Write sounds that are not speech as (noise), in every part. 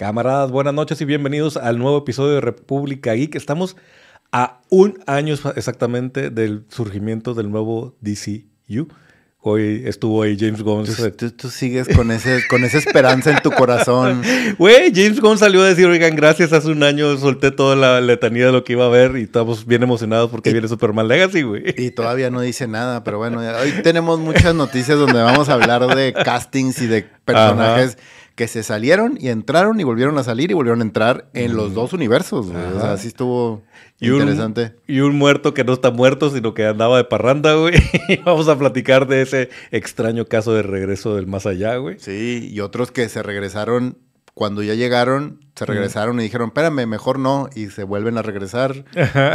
Camaradas, buenas noches y bienvenidos al nuevo episodio de República Geek. Estamos a un año exactamente del surgimiento del nuevo DCU. Hoy estuvo ahí James Gunn. Tú, sigues con, ese, con esa esperanza en tu corazón. (laughs) Güey, James Gunn salió a decir, oigan, gracias, hace un año solté toda la letanía de lo que iba a ver y estamos bien emocionados porque viene Superman Legacy, güey. Y todavía no dice nada, pero bueno, hoy tenemos muchas noticias donde vamos a hablar de castings y de personajes que se salieron y entraron y volvieron a salir y volvieron a entrar en los dos universos. O sea, así estuvo interesante. y un muerto que no está muerto, sino que andaba de parranda, güey. (laughs) Vamos a platicar de ese extraño caso de regreso del más allá, güey. Sí, y otros que se regresaron cuando ya llegaron, se regresaron y dijeron, espérame, mejor no, y se vuelven a regresar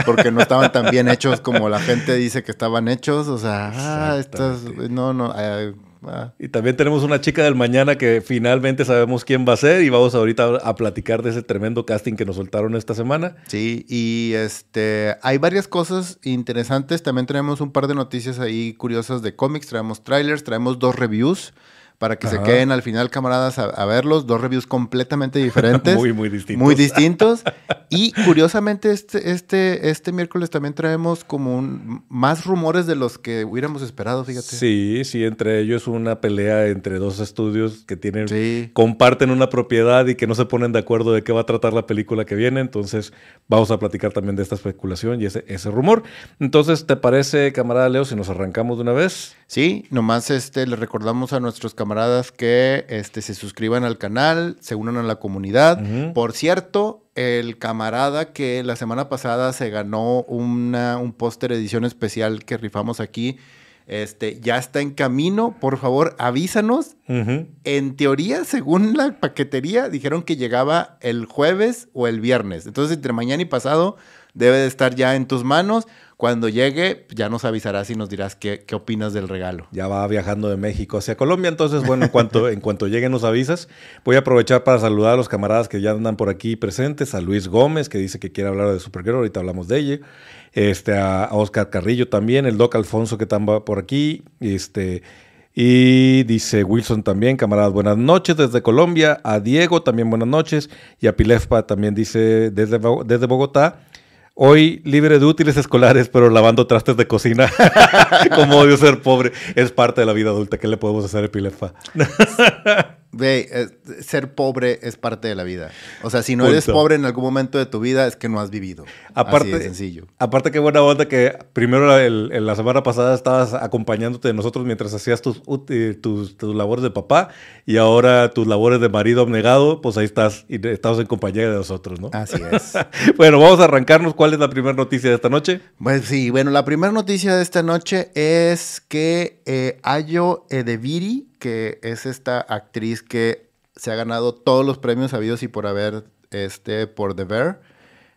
porque no estaban tan bien (laughs) hechos como la gente dice que estaban hechos. O sea, ah, estas, no, no, eh, Ah. Y también tenemos una chica del mañana que finalmente sabemos quién va a ser y vamos ahorita a platicar de ese tremendo casting que nos soltaron esta semana. Sí, y este hay varias cosas interesantes. También tenemos un par de noticias ahí curiosas de cómics. Traemos trailers, traemos dos reviews para que se queden al final, camaradas, a, verlos. Dos reviews completamente diferentes. (laughs) muy, muy distintos. Muy distintos. y curiosamente, este, este, este miércoles también traemos como un, más rumores de los que hubiéramos esperado, fíjate. Sí, sí, entre ellos una pelea entre dos estudios que tienen, comparten una propiedad y que no se ponen de acuerdo de qué va a tratar la película que viene. Entonces, vamos a platicar también de esta especulación y ese, ese rumor. Entonces, ¿te parece, camarada Leo, si nos arrancamos de una vez? Sí, nomás este, le recordamos a nuestros camaradas que este, se suscriban al canal, se unan a la comunidad. Por cierto, el camarada que la semana pasada se ganó una, un póster edición especial que rifamos aquí, este, ya está en camino. Por favor, avísanos. En teoría, según la paquetería, dijeron que llegaba el jueves o el viernes. Entonces, entre mañana y pasado debe de estar ya en tus manos. Cuando llegue, ya nos avisarás y nos dirás qué, qué, opinas del regalo. Ya va viajando de México hacia Colombia, entonces, bueno, en cuanto, en cuanto llegue nos avisas. Voy a aprovechar para saludar a los camaradas que ya andan por aquí presentes, a Luis Gómez, que dice que quiere hablar de Supergirl, ahorita hablamos de ella. Este, a, Oscar Carrillo también, el Doc Alfonso que también va por aquí, este... Y dice Wilson también, camaradas, buenas noches desde Colombia. A Diego también buenas noches. Y a Pilefpa también dice desde, desde Bogotá. Hoy libre de útiles escolares, pero lavando trastes de cocina. (laughs) Como odio ser pobre. Es parte de la vida adulta. ¿Qué le podemos hacer, Epilefa? (laughs) Ve, eh, ser pobre es parte de la vida. O sea, si no eres pobre en algún momento de tu vida, es que no has vivido. Aparte, Así de sencillo. Aparte, qué buena onda que primero en la semana pasada estabas acompañándote de nosotros mientras hacías tus, tus, tus, labores de papá y ahora tus labores de marido abnegado, pues ahí estás y estamos en compañía de nosotros, ¿no? Así es. (laughs) bueno, vamos a arrancarnos. ¿Cuál es la primera noticia de esta noche? Pues sí, bueno, la primera noticia de esta noche es que eh, Ayo Edeviri que es esta actriz que se ha ganado todos los premios habidos y por haber este, por The Bear.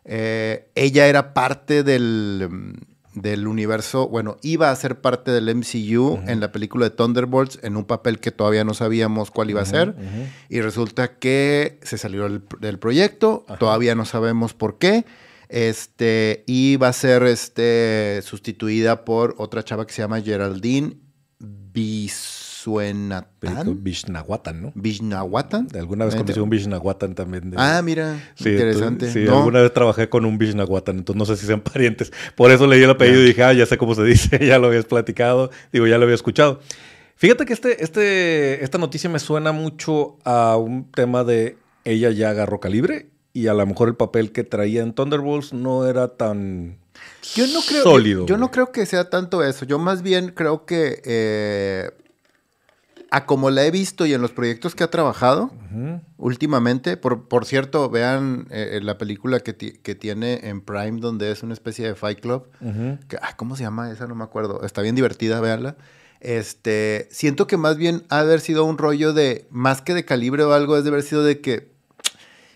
Eh, ella era parte del, del, universo, bueno, iba a ser parte del MCU en la película de Thunderbolts en un papel que todavía no sabíamos cuál iba a ser. Y resulta que se salió del, proyecto, todavía no sabemos por qué. Este, y va a ser este, sustituida por otra chava que se llama Geraldine Bis Suenatán. Vishnahuatan, ¿no? Vishnahuatan. Alguna vez conocí un Vishnahuatan también. Ah, mira, interesante. sí, alguna vez trabajé con un Vishnahuatan, entonces no sé si sean (laughs) parientes. Por eso leí el apellido y dije, ah, ya sé cómo se dice, (laughs) ya lo habías platicado, digo, ya lo había escuchado. Fíjate que este, este, esta noticia me suena mucho a un tema de ella ya agarró calibre y a lo mejor el papel que traía en Thunderbolts no era tan yo no creo, sólido. Yo, no creo que sea tanto eso. Yo más bien creo que eh, a como la he visto y en los proyectos que ha trabajado últimamente, por, por, cierto, vean eh, la película que, que, tiene en Prime, donde es una especie de Fight Club. que, ¿Cómo se llama esa? No me acuerdo. Está bien divertida, véanla. Este, siento que más bien ha haber sido un rollo de, más que de calibre o algo, es de haber sido de que,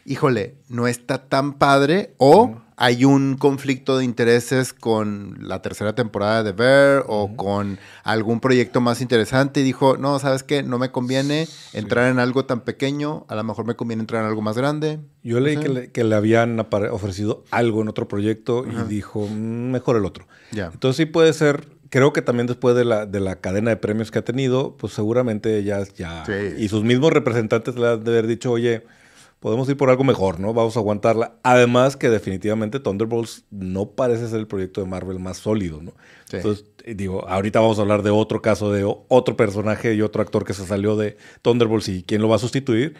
híjole, no está tan padre o hay un conflicto de intereses con la tercera temporada de Bear o con algún proyecto más interesante y dijo, no, ¿sabes qué? No me conviene entrar en algo tan pequeño, a lo mejor me conviene entrar en algo más grande. Yo leí que le, habían ofrecido algo en otro proyecto y dijo, mm, mejor el otro. Entonces sí puede ser creo que también después de la, de la cadena de premios que ha tenido, pues seguramente ya, ya y sus mismos representantes le han de haber dicho, oye, podemos ir por algo mejor, ¿no? Vamos a aguantarla. Además que definitivamente Thunderbolts no parece ser el proyecto de Marvel más sólido, ¿no? Entonces, digo, ahorita vamos a hablar de otro caso de otro personaje y otro actor que se salió de Thunderbolts y quién lo va a sustituir.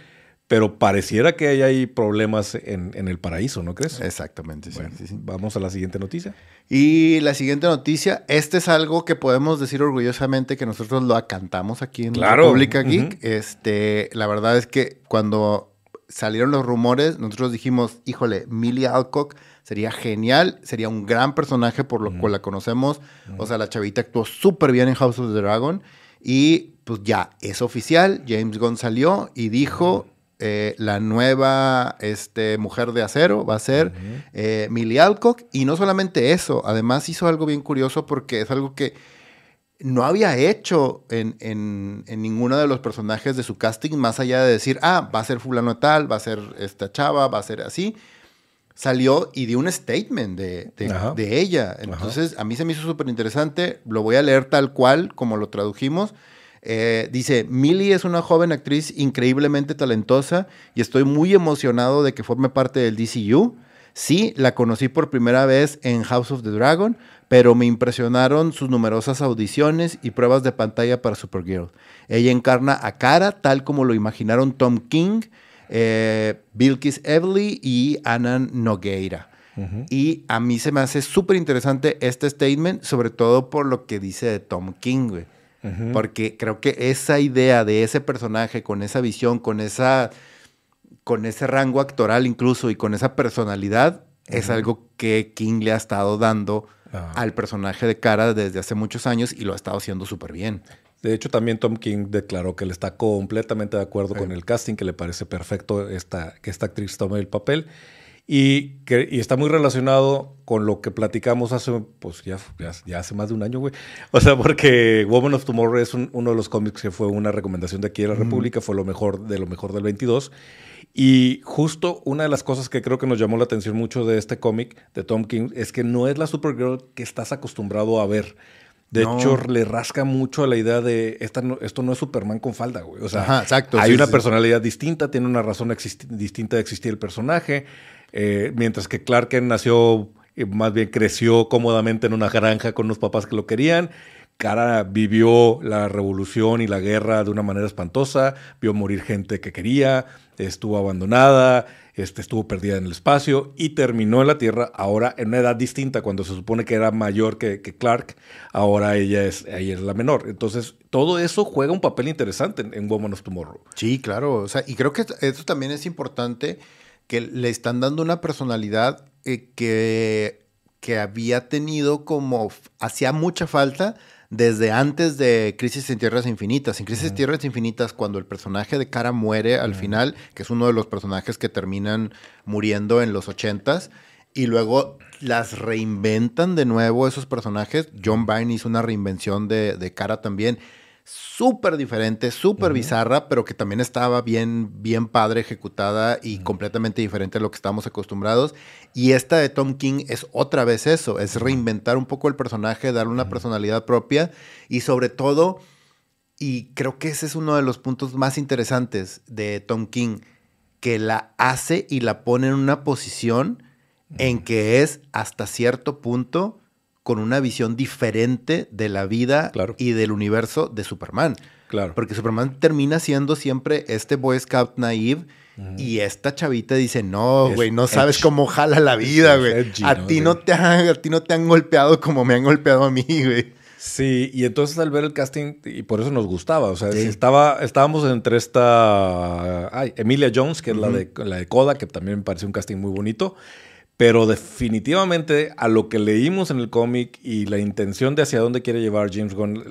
Pero pareciera que hay ahí problemas en, el paraíso, ¿no crees? Exactamente, sí, Vamos a la siguiente noticia. Y la siguiente noticia, este es algo que podemos decir orgullosamente que nosotros lo acantamos aquí en la República Geek. este, la verdad es que cuando salieron los rumores, nosotros dijimos, híjole, Millie Alcock sería genial, sería un gran personaje por lo cual la conocemos. O sea, la chavita actuó súper bien en House of the Dragon. Y pues ya, es oficial, James Gunn salió y dijo, eh, la nueva este, mujer de acero va a ser uh Millie Alcock. Y no solamente eso, además hizo algo bien curioso porque es algo que no había hecho en, en, ninguno de los personajes de su casting, más allá de decir, ah, va a ser fulano tal, va a ser esta chava, va a ser así. Salió y dio un statement de, de, ella. Entonces, a mí se me hizo súper interesante. Lo voy a leer tal cual, como lo tradujimos. Eh, dice, Millie es una joven actriz increíblemente talentosa y estoy muy emocionado de que forme parte del DCU. Sí, la conocí por primera vez en House of the Dragon, pero me impresionaron sus numerosas audiciones y pruebas de pantalla para Supergirl. Ella encarna a Kara tal como lo imaginaron Tom King, eh, Bilkis Evely y Anna Nogueira. Y a mí se me hace súper interesante este statement, sobre todo por lo que dice de Tom King, güey. Porque creo que esa idea de ese personaje, con esa visión, con esa con ese rango actoral incluso y con esa personalidad, es algo que King le ha estado dando ah. al personaje de cara desde hace muchos años y lo ha estado haciendo súper bien. De hecho, también Tom King declaró que él está completamente de acuerdo con el casting, que le parece perfecto esta, que esta actriz tome el papel. Y, que, y está muy relacionado con lo que platicamos hace, pues ya, ya, hace más de un año, güey. O sea, porque Woman of Tomorrow es uno de los cómics que fue una recomendación de aquí de la República, fue lo mejor de lo mejor del 22. Y justo una de las cosas que creo que nos llamó la atención mucho de este cómic de Tom King es que no es la Supergirl que estás acostumbrado a ver. De hecho, le rasca mucho a la idea de esta esto no es Superman con falda, güey. O sea, exacto, hay una personalidad distinta, tiene una razón distinta de existir el personaje. Eh, mientras que Clark Kent nació, eh, más bien creció cómodamente en una granja con unos papás que lo querían. Cara vivió la revolución y la guerra de una manera espantosa, vio morir gente que quería, estuvo abandonada, este, estuvo perdida en el espacio y terminó en la Tierra ahora en una edad distinta, cuando se supone que era mayor que, Clark, ahora ella es, es la menor. Entonces, todo eso juega un papel interesante en, Woman of Tomorrow. Sí, claro, o sea, y creo que eso también es importante que le están dando una personalidad eh, que, que había tenido como, hacía mucha falta desde antes de Crisis en Tierras Infinitas. En Crisis en Tierras Infinitas, cuando el personaje de Cara muere al final, que es uno de los personajes que terminan muriendo en los ochentas, y luego las reinventan de nuevo esos personajes. John Byrne hizo una reinvención de, de Cara también súper diferente, súper bizarra, pero que también estaba bien, bien padre ejecutada y completamente diferente a lo que estábamos acostumbrados. Y esta de Tom King es otra vez eso, es reinventar un poco el personaje, darle una personalidad propia y sobre todo, y creo que ese es uno de los puntos más interesantes de Tom King, que la hace y la pone en una posición en que es hasta cierto punto con una visión diferente de la vida y del universo de Superman. Claro. Porque Superman termina siendo siempre este Boy Scout naive. Y esta chavita dice, no, güey, no sabes cómo jala la vida, güey. A, ti no te han, a ti no te han golpeado como me han golpeado a mí, güey. Sí, y entonces al ver el casting, y por eso nos gustaba, o sea, estaba, estábamos entre esta, ay, Emilia Jones, que es la, de, la de Coda, que también me pareció un casting muy bonito, pero definitivamente a lo que leímos en el cómic y la intención de hacia dónde quiere llevar James Gunn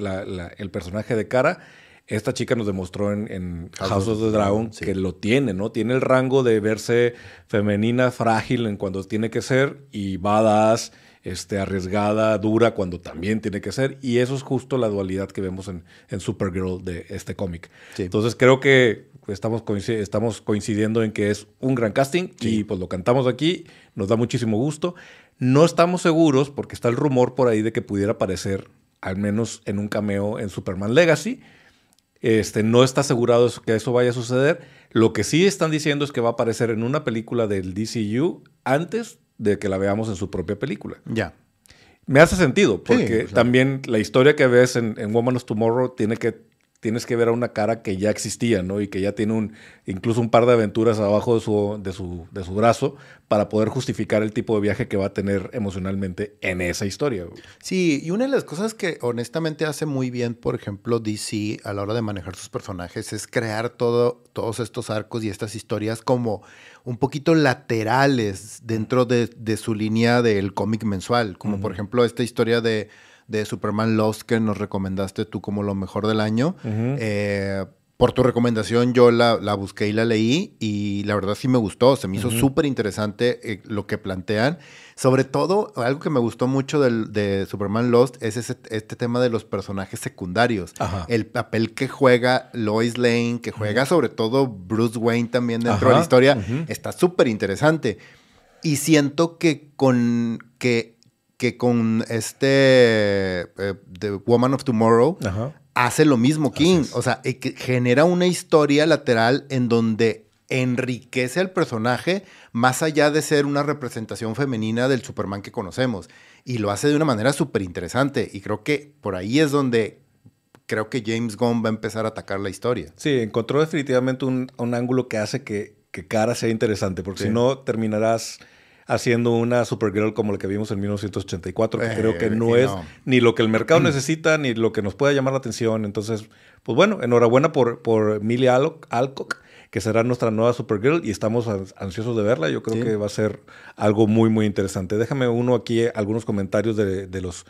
el personaje de cara, esta chica nos demostró en, House, of the Dragon que lo tiene, ¿no? Tiene el rango de verse femenina, frágil en cuando tiene que ser y badass, este, arriesgada, dura cuando también tiene que ser. Y eso es justo la dualidad que vemos en, en Supergirl de este cómic. Entonces creo que estamos, estamos coincidiendo en que es un gran casting y pues lo cantamos aquí, nos da muchísimo gusto. No estamos seguros porque está el rumor por ahí de que pudiera aparecer al menos en un cameo en Superman Legacy. Este, no está asegurado que eso vaya a suceder. Lo que sí están diciendo es que va a aparecer en una película del DCU antes de que la veamos en su propia película. Ya. Me hace sentido, porque también la historia que ves en, en Woman of Tomorrow tiene que tienes que ver a una cara que ya existía, ¿no? Y que ya tiene un, incluso un par de aventuras abajo de su, de su, de su brazo para poder justificar el tipo de viaje que va a tener emocionalmente en esa historia. Sí, y una de las cosas que honestamente hace muy bien, por ejemplo, DC a la hora de manejar sus personajes es crear todo, todos estos arcos y estas historias como un poquito laterales dentro de, su línea del cómic mensual, como por ejemplo esta historia de de Superman Lost que nos recomendaste tú como lo mejor del año. Eh, por tu recomendación yo la, busqué y la leí y la verdad sí me gustó, se me hizo súper interesante eh, lo que plantean. Sobre todo, algo que me gustó mucho de Superman Lost es este tema de los personajes secundarios. El papel que juega Lois Lane, que juega sobre todo Bruce Wayne también dentro de la historia, está súper interesante. Y siento que con que que con este eh, The Woman of Tomorrow hace lo mismo King. O sea, que genera una historia lateral en donde enriquece al personaje más allá de ser una representación femenina del Superman que conocemos. Y lo hace de una manera súper interesante. Y creo que por ahí es donde creo que James Gunn va a empezar a atacar la historia. Sí, encontró definitivamente un, ángulo que hace que, que Cara sea interesante, porque si no terminarás haciendo una Supergirl como la que vimos en 1984, que creo que eh, no es ni lo que el mercado necesita, ni lo que nos pueda llamar la atención. Entonces, pues bueno, enhorabuena por, por Millie Alcock, que será nuestra nueva Supergirl y estamos ansiosos de verla. Yo creo que va a ser algo muy, muy interesante. Déjame uno aquí, algunos comentarios de, de los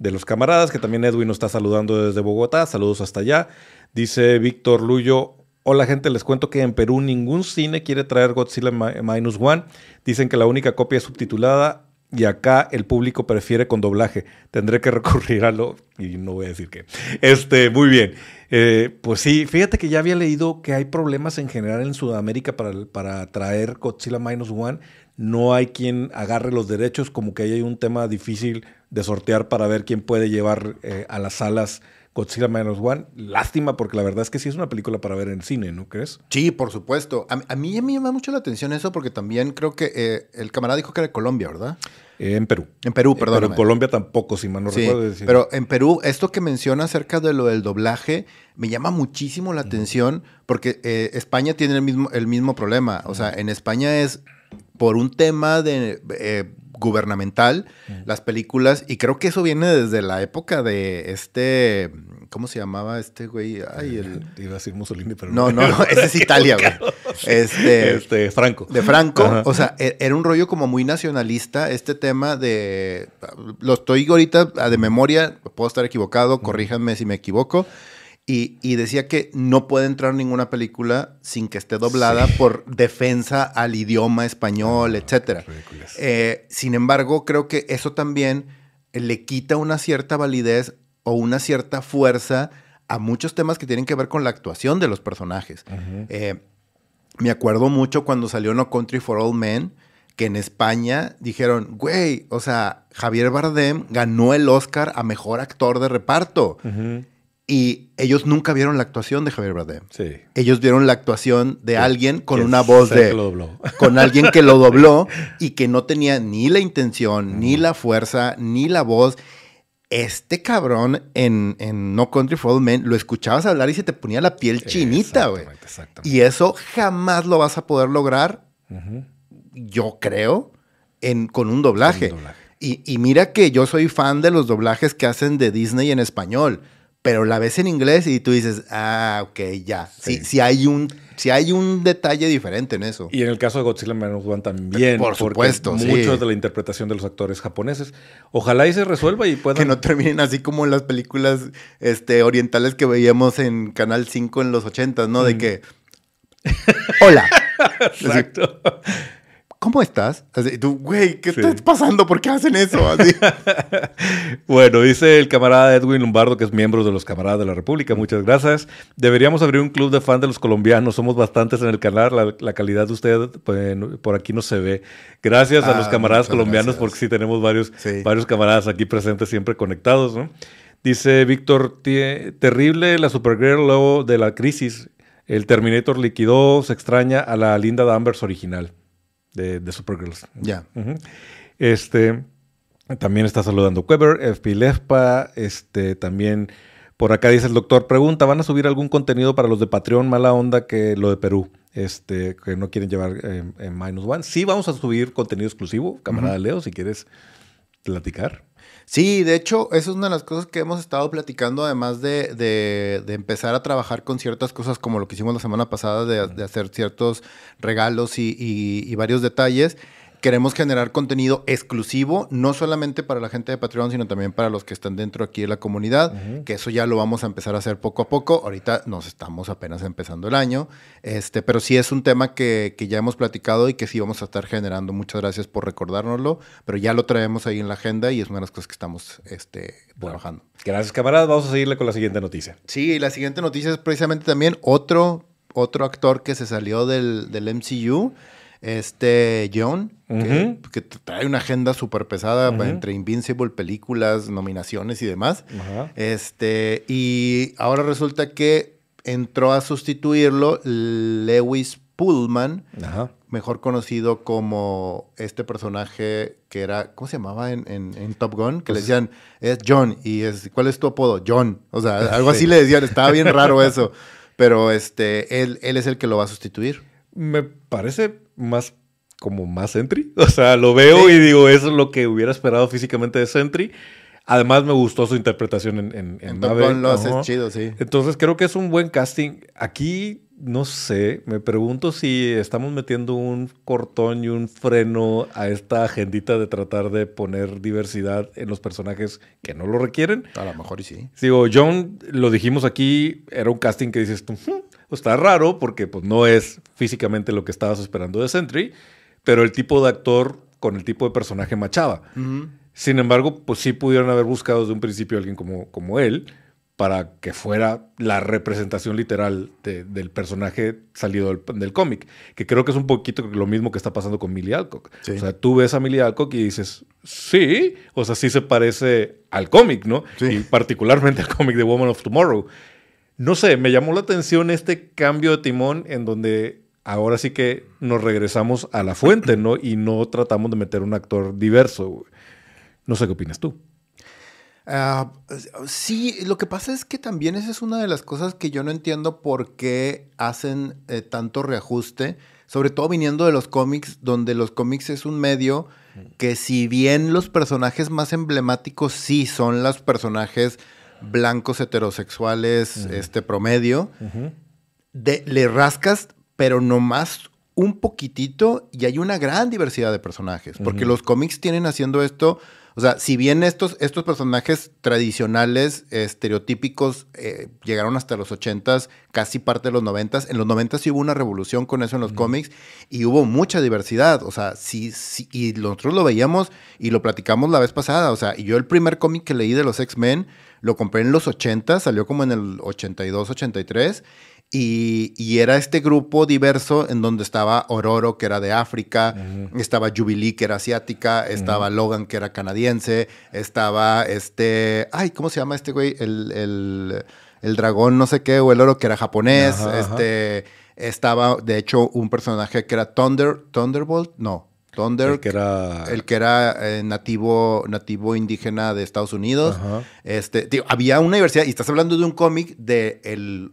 de los camaradas, que también Edwin nos está saludando desde Bogotá. Saludos hasta allá. Dice Víctor Luyo, Hola gente, les cuento que en Perú ningún cine quiere traer Godzilla Minus One. Dicen que la única copia es subtitulada y acá el público prefiere con doblaje. Tendré que recurrir a lo... y no voy a decir qué. Este, muy bien. Eh, pues sí, fíjate que ya había leído que hay problemas en general en Sudamérica para, para traer Godzilla Minus One. No hay quien agarre los derechos, como que hay un tema difícil de sortear para ver quién puede llevar eh, a las salas Godzilla Minus One. Lástima, porque la verdad es que sí es una película para ver en cine, ¿no crees? Sí, por supuesto. A, mí me llama mucho la atención eso, porque también creo que eh, el camarada dijo que era de Colombia, ¿verdad? Eh, en Perú. En Perú, perdón. Pero en Colombia tampoco, si mal no recuerdo. Decir. Pero en Perú, esto que menciona acerca de lo del doblaje, me llama muchísimo la atención, porque eh, España tiene el mismo, el mismo problema. O sea, en España es por un tema de gubernamental, las películas, y creo que eso viene desde la época de este, ¿cómo se llamaba este güey? Ay, el... Iba a decir Mussolini, pero no. No, no, ese (laughs) es Italia, güey. Este, este, Franco. De Franco, o sea, e-, era un rollo como muy nacionalista, este tema de, lo estoy ahorita de memoria, puedo estar equivocado, corríjanme si me equivoco, y, decía que no puede entrar ninguna película sin que esté doblada por defensa al idioma español, etc. Eh, sin embargo, creo que eso también le quita una cierta validez o una cierta fuerza a muchos temas que tienen que ver con la actuación de los personajes. Eh, me acuerdo mucho cuando salió No Country for All Men, que en España dijeron, güey, o sea, Javier Bardem ganó el Oscar a Mejor Actor de Reparto. Y ellos nunca vieron la actuación de Javier Bardem. Sí. Ellos vieron la actuación de alguien con una voz de... (laughs) Con alguien que lo dobló y que no tenía ni la intención, ni la fuerza, ni la voz. Este cabrón en, No Country for Old Men lo escuchabas hablar y se te ponía la piel chinita, güey. Y eso jamás lo vas a poder lograr, yo creo, en, con un doblaje. Y, y mira que yo soy fan de los doblajes que hacen de Disney en español pero la ves en inglés y tú dices, ah, ok, ya. Sí, sí, hay un si hay un detalle diferente en eso. Y en el caso de Godzilla Minus One también. Por supuesto, Mucho de la interpretación de los actores japoneses. Ojalá y se resuelva y puedan... Que no terminen así como en las películas este, orientales que veíamos en Canal 5 en los 80, ¿no? De mm. que... Hola. (laughs) Exacto. ¿Cómo estás? Así, tú, güey, ¿qué está pasando? ¿Por qué hacen eso? (laughs) bueno, dice el camarada Edwin Lombardo, que es miembro de los camaradas de la República. Muchas gracias. Deberíamos abrir un club de fan de los colombianos. Somos bastantes en el canal. La, calidad de usted pues, por aquí no se ve. Gracias a los ah, camaradas colombianos, porque sí tenemos varios, varios camaradas aquí presentes, siempre conectados, ¿no? Dice Víctor, terrible la Supergirl luego de la crisis. El Terminator liquidó, se extraña a la linda Danvers original de, de Supergirls. Ya. Este, también está saludando Weber, FP Lespa, este, también por acá dice el doctor, pregunta, ¿van a subir algún contenido para los de Patreon mala onda que lo de Perú? Este, que no quieren llevar eh, en Minus One. Sí, vamos a subir contenido exclusivo, camarada Leo, si quieres platicar. Sí, de hecho, eso es una de las cosas que hemos estado platicando, además de, de, empezar a trabajar con ciertas cosas como lo que hicimos la semana pasada, de, de hacer ciertos regalos y, y, y varios detalles queremos generar contenido exclusivo, no solamente para la gente de Patreon, sino también para los que están dentro aquí de la comunidad, que eso ya lo vamos a empezar a hacer poco a poco. Ahorita nos estamos apenas empezando el año, este, pero sí es un tema que, ya hemos platicado y que sí vamos a estar generando. Muchas gracias por recordárnoslo, pero ya lo traemos ahí en la agenda y es una de las cosas que estamos este, trabajando. Gracias, camaradas. Vamos a seguirle con la siguiente noticia. Sí, la siguiente noticia es precisamente también otro, otro actor que se salió del, del MCU este John, que, trae una agenda súper pesada entre Invincible, películas, nominaciones y demás. Este, y ahora resulta que entró a sustituirlo Lewis Pullman, mejor conocido como este personaje que era, ¿cómo se llamaba en, Top Gun? Que le pues decían, es John, y es, ¿cuál es tu apodo? John. O sea, (laughs) algo así le decían, estaba bien raro eso. Pero este, él, él es el que lo va a sustituir. Me parece más como más Sentry. (laughs) O sea, lo veo y digo, eso es lo que hubiera esperado físicamente de Sentry. Además, me gustó su interpretación en, en, en, lo chido, sí. Entonces, creo que es un buen casting. Aquí, no sé, me pregunto si estamos metiendo un cortón y un freno a esta agendita de tratar de poner diversidad en los personajes que no lo requieren. A lo mejor y sí. Digo, John, lo dijimos aquí, era un casting que dices tú, está raro porque pues, no es físicamente lo que estabas esperando de Sentry pero el tipo de actor con el tipo de personaje machaba. Sin embargo, pues sí pudieron haber buscado desde un principio a alguien como, como él para que fuera la representación literal del personaje salido del, cómic, que creo que es un poquito lo mismo que está pasando con Millie Alcock. O sea, tú ves a Millie Alcock y dices, sí, o sea, sí se parece al cómic, ¿no? Y particularmente al cómic de Woman of Tomorrow. No sé, me llamó la atención este cambio de timón en donde ahora sí que nos regresamos a la fuente, ¿no? Y no tratamos de meter un actor diverso. No sé qué opinas tú. Ah, sí, lo que pasa es que también esa es una de las cosas que yo no entiendo por qué hacen eh, tanto reajuste, sobre todo viniendo de los cómics, donde los cómics es un medio que si bien los personajes más emblemáticos sí son los personajes blancos heterosexuales, este promedio, de, le rascas pero nomás un poquitito y hay una gran diversidad de personajes, porque los cómics tienen haciendo esto, o sea, si bien estos, estos personajes tradicionales, estereotípicos, eh, llegaron hasta los 80s, casi parte de los 90s, en los 90s sí hubo una revolución con eso en los cómics y hubo mucha diversidad, o sea, sí, sí, y nosotros lo veíamos y lo platicamos la vez pasada, o sea, y yo el primer cómic que leí de los X-Men lo compré en los 80, salió como en el 82, 83 y, era este grupo diverso en donde estaba Ororo, que era de África, estaba Jubilee, que era asiática, estaba Logan, que era canadiense, estaba este, ay, ¿cómo se llama este güey? El, dragón, no sé qué, o el oro, que era japonés, este, estaba, de hecho, un personaje que era Thunder, Thunderbolt, no, Thunder, el que era, el que era eh, nativo, nativo indígena de Estados Unidos. Este, había una diversidad, y estás hablando de un cómic del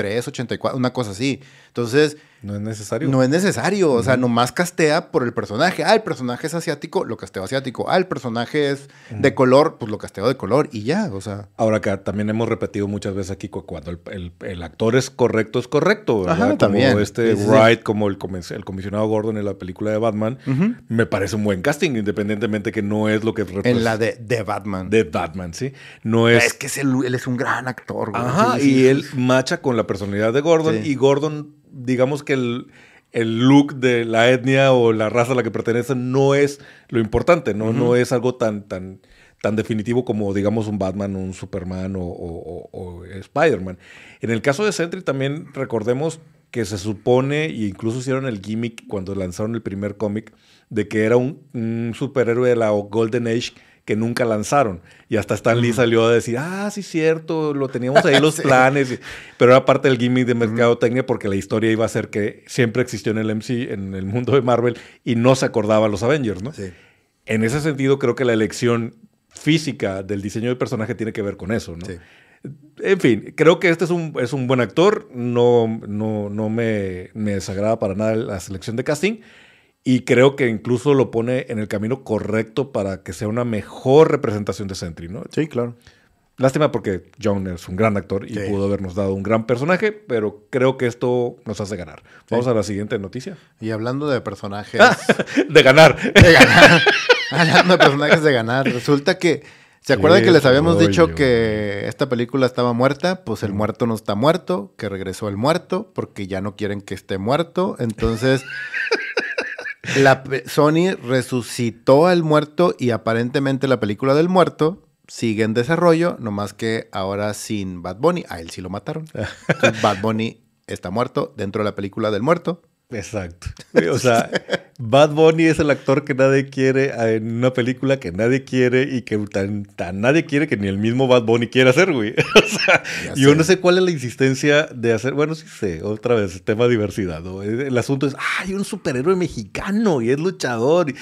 83, 84, una cosa así. Entonces, no es necesario. No es necesario. O sea, nomás castea por el personaje. Ah, el personaje es asiático, lo casteo asiático. Ah, el personaje es de color, pues lo casteo de color y ya. O sea. Ahora acá también hemos repetido muchas veces aquí cuando el, actor es correcto, es correcto. Ajá, también. Como este Wright, como el, el, comisionado Gordon en la película de Batman, me parece un buen casting, independientemente que no es lo que En la de, de Batman. De Batman, sí. No es. Es que él es un gran actor, güey. Ajá, y él macha con la personalidad de Gordon y Gordon digamos que el, look de la etnia o la raza a la que pertenece no es lo importante, ¿no? No es algo tan, tan, tan definitivo como, digamos, un Batman, un Superman o, Spider-Man. En el caso de Sentry también recordemos que se supone, e incluso hicieron el gimmick cuando lanzaron el primer cómic, de que era un, superhéroe de la Golden Age que nunca lanzaron. Y hasta Stan Lee salió a decir, ah, sí, cierto, lo teníamos ahí los (laughs) planes. Pero era parte del gimmick de mercadotecnia porque la historia iba a ser que siempre existió en el MC, en el mundo de Marvel, y no se acordaba a los Avengers, ¿no? Sí. En ese sentido, creo que la elección física del diseño del personaje tiene que ver con eso, ¿no? Sí. En fin, creo que este es un, es un buen actor. No, no, no me, me desagrada para nada la selección de casting. Y creo que incluso lo pone en el camino correcto para que sea una mejor representación de Sentry, ¿no? Sí, claro. Lástima porque John es un gran actor y Sí. pudo habernos dado un gran personaje, pero creo que esto nos hace ganar. Vamos a la siguiente noticia. Y hablando de personajes (laughs) de ganar. de ganar, (laughs) hablando de personajes de ganar, resulta que, ¿se acuerdan que les habíamos dicho que esta película estaba muerta? Pues el muerto no está muerto, que regresó el muerto, porque ya no quieren que esté muerto. Entonces, (laughs) la Sony resucitó al muerto y aparentemente la película del muerto sigue en desarrollo, nomás que ahora sin Bad Bunny. A él sí lo mataron. (laughs) Entonces, Bad Bunny está muerto dentro de la película del muerto. Exacto. O (laughs) sea, Bad Bunny es el actor que nadie quiere en una película que nadie quiere y que tan, tan nadie quiere que ni el mismo Bad Bunny quiere hacer, güey. (laughs) O sea, Ya yo sé. no sé cuál es la insistencia de hacer. Bueno, sí sé, otra vez, tema diversidad. ¿no? El asunto es, ah, hay un superhéroe mexicano y es luchador. y-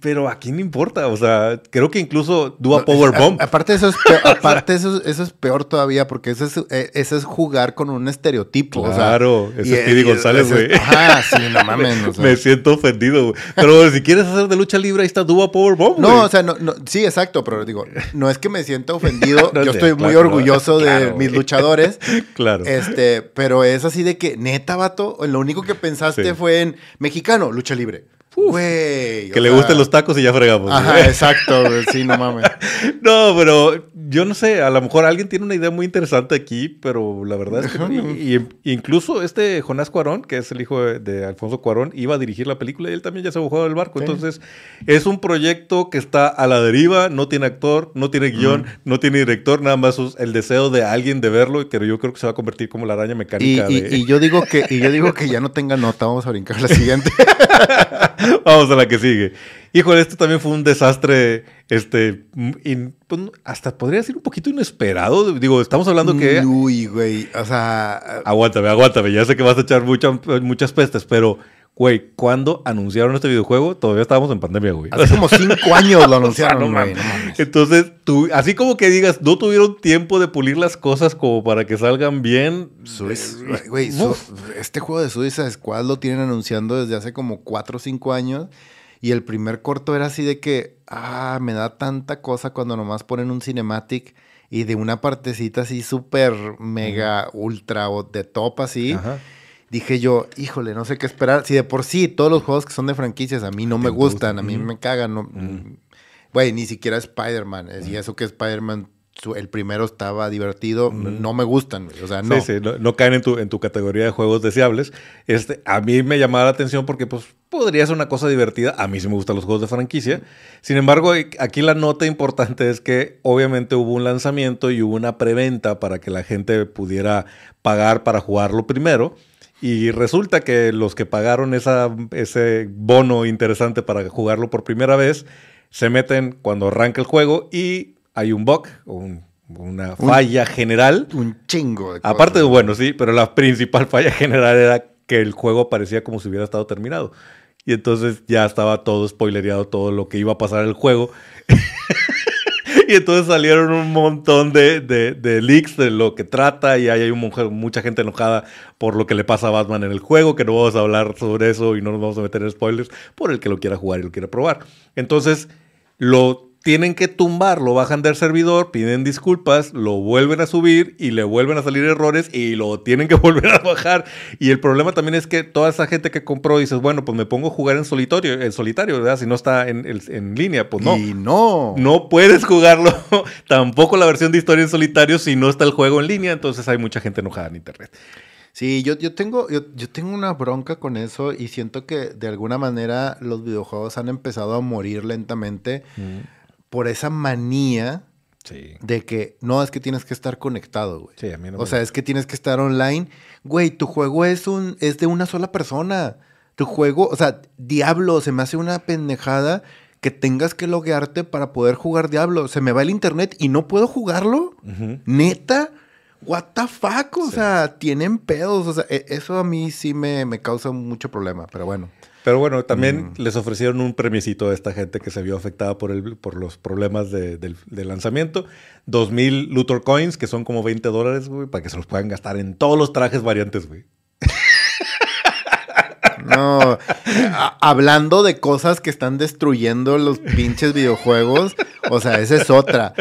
Pero a quién le importa. O sea, creo que incluso Dua Powerbomb. A- Aparte eso es peor, (laughs) aparte eso, eso es peor todavía porque eso es, eh, eso es jugar con un estereotipo. o sea, Claro, y- es y- González, güey. Ajá, sí, no (laughs) mames. o sea. Me siento ofendido, güey. Pero si quieres hacer de lucha libre, ahí está Dua Powerbomb. No, o sea, no, no, sí, exacto, pero digo, no es que me sienta ofendido, (laughs) No yo estoy muy claro, orgulloso de mis luchadores, Claro. este, pero es así de que, neta, vato, lo único que pensaste Sí. fue en mexicano, lucha libre. Güey. que le sea, gusten los tacos y ya fregamos. Ajá, exacto, güey, sí, no mames. (laughs) No, pero yo no sé, a lo mejor alguien tiene una idea muy interesante aquí, pero la verdad es que. Y, y- incluso este Jonás Cuarón, que es el hijo de, de Alfonso Cuarón, iba a dirigir la película y él también ya se bajó del barco. Sí. Entonces, es un proyecto que está a la deriva, no tiene actor, no tiene guion, no tiene director, nada más es el deseo de alguien de verlo, que yo creo que se va a convertir como la araña mecánica y- de... y yo digo que, y yo digo que ya no tenga nota, vamos a brincar la siguiente. (laughs) (laughs) Vamos a la que sigue. Híjole, esto también fue un desastre, este, in- pues, hasta podría decir un poquito inesperado. Digo, estamos hablando que... Uy, güey, o sea, Aguántame, aguántame. Ya sé que vas a echar mucha- muchas pestes, pero, güey, ¿cuándo anunciaron este videojuego? Todavía estábamos en pandemia, güey. hace como cinco (laughs) años lo O sea, anunciaron, no güey, mames. no mames. Entonces, tú, así como que digas, no tuvieron tiempo de pulir las cosas como para que salgan bien. Suiz- Güey, su- este juego de Suiza Squad lo tienen anunciando desde hace como 4 o 5 años. Y el primer corto era así de que, ah, me da tanta cosa cuando nomás ponen un cinematic y de una partecita así súper mega ultra o de top así. Ajá. Dije yo, híjole, no sé qué esperar. Si de por sí todos los juegos que son de franquicias a mí no me gustan, a mí me cagan. No, Güey, ni siquiera Spider-Man. es- Y eso que Spider-Man, el primero estaba divertido, no me gustan. O sea, no. Sí, sí, no, no caen en tu, en tu categoría de juegos deseables. Este, a mí me llamaba la atención porque pues, podría ser una cosa divertida. A mí sí me gustan los juegos de franquicia. Sin embargo, y- aquí la nota importante es que obviamente hubo un lanzamiento y hubo una preventa para que la gente pudiera pagar para jugarlo primero. Y resulta que los que pagaron esa, ese bono interesante para jugarlo por primera vez se meten cuando arranca el juego y hay un bug, un- una falla general. Un chingo de cosas. Aparte de bueno, sí, pero la principal falla general era que el juego parecía como si hubiera estado terminado. Y entonces ya estaba todo spoilereado, todo lo que iba a pasar en el juego. Y entonces salieron un montón de, de- leaks de lo que trata y hay mujer- mucha gente enojada por lo que le pasa a Batman en el juego, que no vamos a hablar sobre eso y no nos vamos a meter en spoilers por el que lo quiera jugar y lo quiera probar. Entonces lo tienen que tumbar, lo bajan del servidor, piden disculpas, lo vuelven a subir y le vuelven a salir errores y lo tienen que (laughs) volver a bajar. Y el problema también es que toda esa gente que compró dices, bueno, pues me pongo a jugar en solitario, en solitario, ¿verdad? Si no está en, en- en línea, pues no. Y no. No puedes jugarlo, (laughs) tampoco la versión de historia en solitario si no está el juego en línea, entonces hay mucha gente enojada en internet. Sí, yo, yo, tengo, yo, yo tengo una bronca con eso y siento que de alguna manera los videojuegos han empezado a morir lentamente por esa manía Sí. de que no es que tienes que estar conectado, güey. Sí, a mí no o me sea, es que tienes que estar online. Güey, tu juego es un es de una sola persona. Tu juego, o sea, Diablo se me hace una pendejada que tengas que loguearte para poder jugar Diablo. Se me va el internet y no puedo jugarlo. Neta. What the fuck? O sea, tienen pedos. O sea, e, eso a mí sí me, me causa mucho problema, pero bueno. Pero bueno, también les ofrecieron un premiecito a esta gente que se vio afectada por, el, por los problemas de, del, del lanzamiento. 2000 Luthor Coins, que son como 20 dólares, güey, para que se los puedan gastar en todos los trajes variantes, güey. (laughs) No, a- hablando de cosas que están destruyendo los pinches videojuegos, o sea, esa es otra.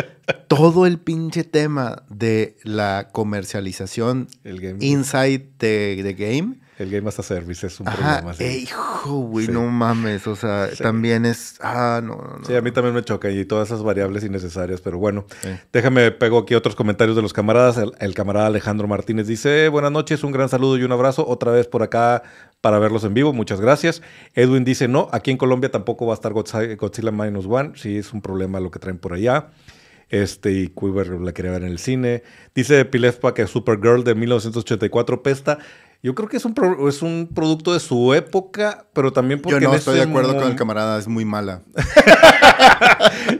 Todo el pinche tema de la comercialización El game, inside the, the game. El game as a service es un Ajá, problema. sí. eh, hijo, güey, Sí. no mames, o sea, Sí. también es, ah, no, no, no. Sí, a mí también me choca y todas esas variables innecesarias, pero bueno, déjame pego aquí otros comentarios de los camaradas. El, el camarada Alejandro Martínez dice, buenas noches, un gran saludo y un abrazo otra vez por acá para verlos en vivo, muchas gracias. Edwin dice, no, aquí en Colombia tampoco va a estar Godzilla, Godzilla Minus One, sí es un problema lo que traen por allá. Este, y Quiver la quería ver en el cine. Dice Pilefpa que Supergirl de 1984 pesta. Yo creo que es un, pro- es un producto de su época, pero también porque Yo no en estoy de acuerdo con el camarada, es muy mala. (laughs)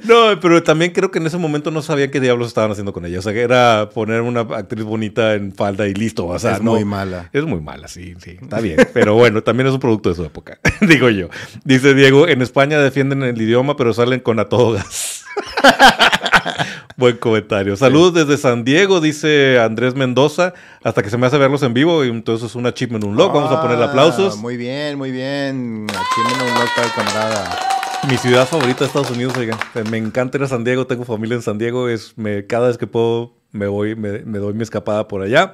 No, pero también creo que en ese momento no sabía qué diablos estaban haciendo con ella. O sea, que era poner una actriz bonita en falda y listo. O sea, es no. muy mala. Es muy mala, sí, sí, está bien. Pero bueno, también es un producto de su época, (laughs) digo yo. Dice Diego, en España defienden el idioma, pero salen con a todo gas. (laughs) Buen comentario. Saludos desde San Diego, dice Andrés Mendoza. Hasta que se me hace verlos en vivo y entonces es un achievement unlock. Vamos a poner Ah, aplausos. Muy bien, muy bien. Aquí me un loco para el camarada. Mi ciudad favorita de Estados Unidos, oigan. Me encanta ir a San Diego, tengo familia en San Diego, es me, cada vez que puedo me voy, me, me doy mi escapada por allá.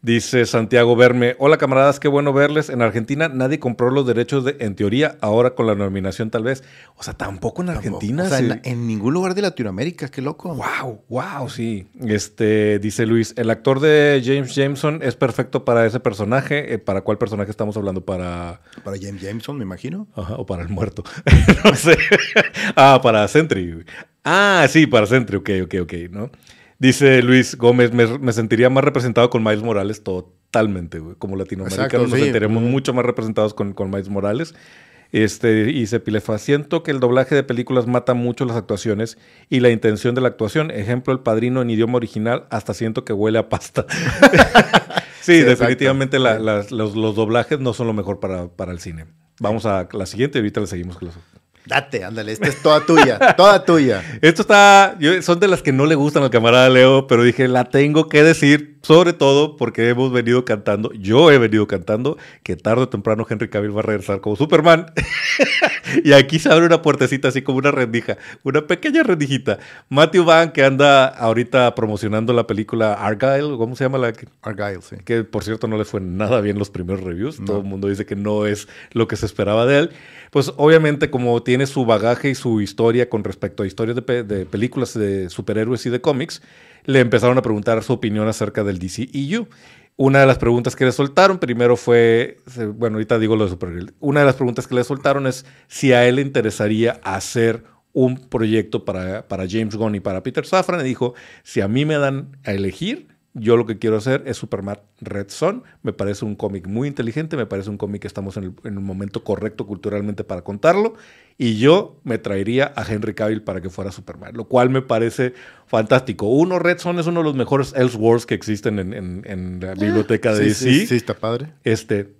Dice Santiago Verme, hola camaradas, qué bueno verles. En Argentina nadie compró los derechos de, en teoría, ahora con la nominación tal vez. O sea, tampoco en Argentina. O sea, se- en, en ningún lugar de Latinoamérica, qué loco. Wow, wow, sí. Este, dice Luis, el actor de James Jameson es perfecto para ese personaje. Eh, ¿Para cuál personaje estamos hablando? Para... Para James Jameson, me imagino. Ajá, o para el muerto. (laughs) no sé. ah, para Sentry. Ah, sí, para Sentry. Ok, ok, ok, ¿no? Dice Luis Gómez, me, me sentiría más representado con Miles Morales totalmente, güey. Como latinoamericanos Exacto, nos sí. sentiremos mucho más representados con, con Miles Morales. Este, y se pilefa, siento que el doblaje de películas mata mucho las actuaciones y la intención de la actuación. Ejemplo, El Padrino en idioma original, hasta siento que huele a pasta. (laughs) sí, Sí, definitivamente la- los, los doblajes no son lo mejor para, para el cine. Vamos a la siguiente y ahorita le seguimos con los... Date, ándale, esta es toda tuya, toda tuya. Esto está, son de las que no le gustan al camarada Leo, pero dije, la tengo que decir, sobre todo porque hemos venido cantando, yo he venido cantando, que tarde o temprano Henry Cavill va a regresar como Superman. (laughs) y aquí se abre una puertecita así como una rendija, una pequeña rendijita. Matthew Van, que anda ahorita promocionando la película Argyle, ¿cómo se llama la? Argyle, sí. que por cierto no le fue nada bien los primeros reviews. No. Todo el mundo dice que no es lo que se esperaba de él. Pues obviamente como tiene su bagaje y su historia con respecto a historias de, pe- de películas de superhéroes y de cómics, le empezaron a preguntar su opinión acerca del DCEU. Una de las preguntas que le soltaron primero fue, bueno, ahorita digo lo de Supergirl. Una de las preguntas que le soltaron es si a él le interesaría hacer un proyecto para, para James Gunn y para Peter Safran. Y dijo, si a mí me dan a elegir, yo lo que quiero hacer es Superman Red Son. Me parece un cómic muy inteligente, me parece un cómic que estamos en el, en el momento correcto culturalmente para contarlo. Y yo me traería a Henry Cavill para que fuera Superman, lo cual me parece fantástico. Uno, Red Son es uno de los mejores Elseworlds que existen en, en- en la biblioteca de Sí, DC. sí, sí, está padre. Este,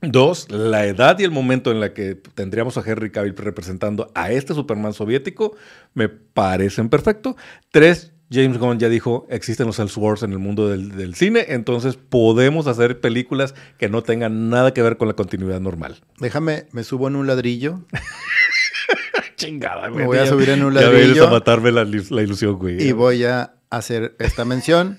dos, la edad y el momento en la que tendríamos a Henry Cavill representando a este Superman soviético me parecen perfecto. Tres, James Gunn ya dijo, existen los Elseworlds en el mundo del, del cine, entonces podemos hacer películas que no tengan nada que ver con la continuidad normal. Déjame, me subo en un ladrillo. (laughs) Chingada, Me voy a Ya- subir en un Ya ladrillo. a matarme la ilusión, güey. y voy a hacer esta mención.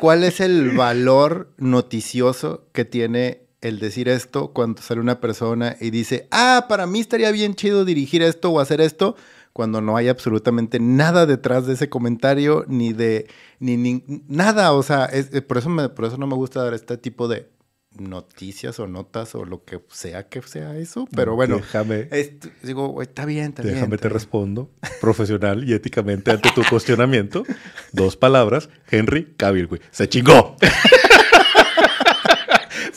¿Cuál es el valor noticioso que tiene el decir esto cuando sale una persona y dice, ah, para mí estaría bien chido dirigir esto o hacer esto, cuando no hay absolutamente nada detrás de ese comentario, ni de, ni, ni- nada, o sea, es- eh, por, eso me, por eso no me gusta dar este tipo de noticias o notas o lo que sea que sea eso, pero bueno, Déjame, digo, está bien, está bien. déjame está te bien. respondo profesional y éticamente ante tu cuestionamiento. (laughs) Dos palabras, Henry Cavill, güey. Se chingó.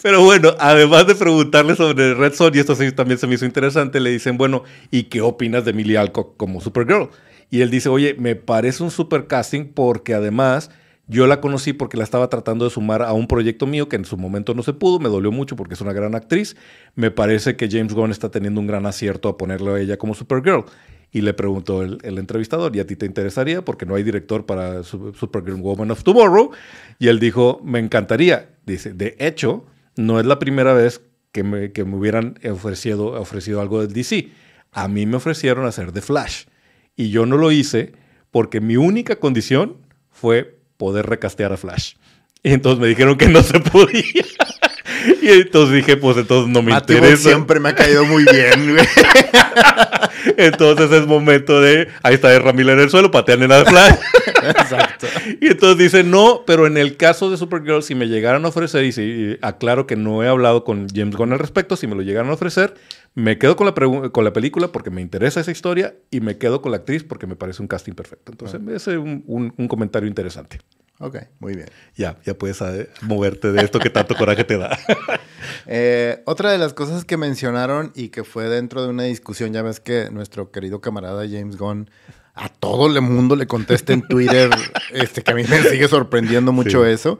Pero bueno, además de preguntarle sobre Red Son, y esto sí también se me hizo interesante, le dicen, bueno, ¿y qué opinas de Millie Alcock como Supergirl? Y él dice, oye, me parece un super casting porque además yo la conocí porque la estaba tratando de sumar a un proyecto mío que en su momento no se pudo, me dolió mucho porque es una gran actriz. Me parece que James Gunn está teniendo un gran acierto a ponerle a ella como Supergirl. Y le preguntó el, entrevistador, ¿y a ti te interesaría? Porque no hay director para Supergirl Woman of Tomorrow. Y él dijo, me encantaría. Dice, de hecho, no es la primera vez que me, que me hubieran ofrecido, ofrecido algo del DC. A mí me ofrecieron hacer The Flash. Y yo no lo hice porque mi única condición fue poder recastear a Flash. Y entonces me dijeron que no se podía. (laughs) y entonces dije, pues entonces no me interesa. siempre me ha caído muy bien, güey. (laughs) entonces es momento de, ahí está de Ramírez en el suelo, patean en la Flash. Exacto. y entonces dice, no, pero en el caso de Supergirl, si me llegaran a ofrecer, y, si, aclaro que no he hablado con James Gunn al respecto, si me lo llegaran a ofrecer, me quedo con la, con la película porque me interesa esa historia y me quedo con la actriz porque me parece un casting perfecto. Entonces, ese es un, un, comentario interesante. Ok, muy bien. Ya, ya puedes moverte de esto que tanto coraje te da. (laughs) Eh, otra de las cosas que mencionaron y que fue dentro de una discusión, ya ves que nuestro querido camarada James Gunn a todo el mundo le contesta en Twitter, (laughs) este, que a mí me sigue sorprendiendo mucho eso.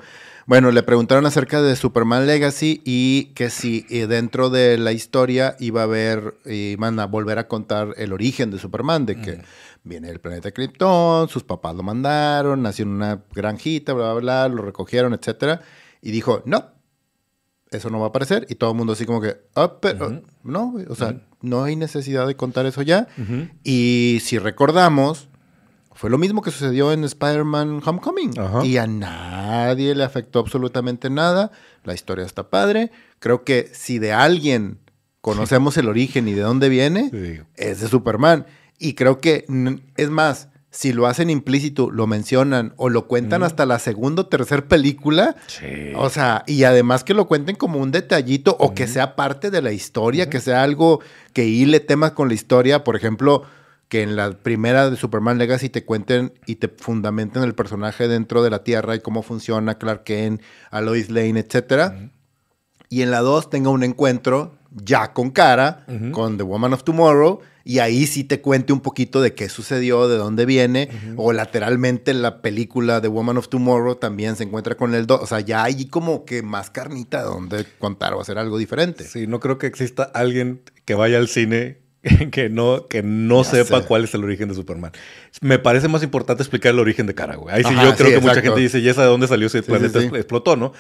Bueno, le preguntaron acerca de Superman Legacy y que si eh, dentro de la historia iba a haber, iban a volver a contar el origen de Superman, de que viene del planeta Krypton, sus papás lo mandaron, nació en una granjita, bla, bla, bla, lo recogieron, etcétera. Y dijo, no, eso no va a aparecer. Y todo el mundo así como que, oh, pero, no, o sea, no hay necesidad de contar eso ya. Y si recordamos, fue lo mismo que sucedió en Spider-Man Homecoming. Y a nadie le afectó absolutamente nada. La historia está padre. Creo que si de alguien conocemos el origen y de dónde viene, es de Superman. Y creo que, es más, si lo hacen implícito, lo mencionan o lo cuentan hasta la segunda o tercera película. O sea, y además que lo cuenten como un detallito o que sea parte de la historia, que sea algo que hile temas con la historia. Por ejemplo, que en la primera de Superman Legacy te cuenten y te fundamenten el personaje dentro de la Tierra y cómo funciona Clark Kent, Alois Lane, etc. Y en la 2 tenga un encuentro ya con cara, con The Woman of Tomorrow, y ahí sí te cuente un poquito de qué sucedió, de dónde viene, o lateralmente en la película The Woman of Tomorrow también se encuentra con el 2, o sea, ya hay como que más carnita donde contar o hacer algo diferente. Sí, no creo que exista alguien que vaya al cine (laughs) que no, que no sepa cuál es el origen de Superman. Me parece más importante explicar el origen de Cara, güey. Ahí sí yo creo que mucha gente dice, ¿y esa de dónde salió ese planeta explotó, no?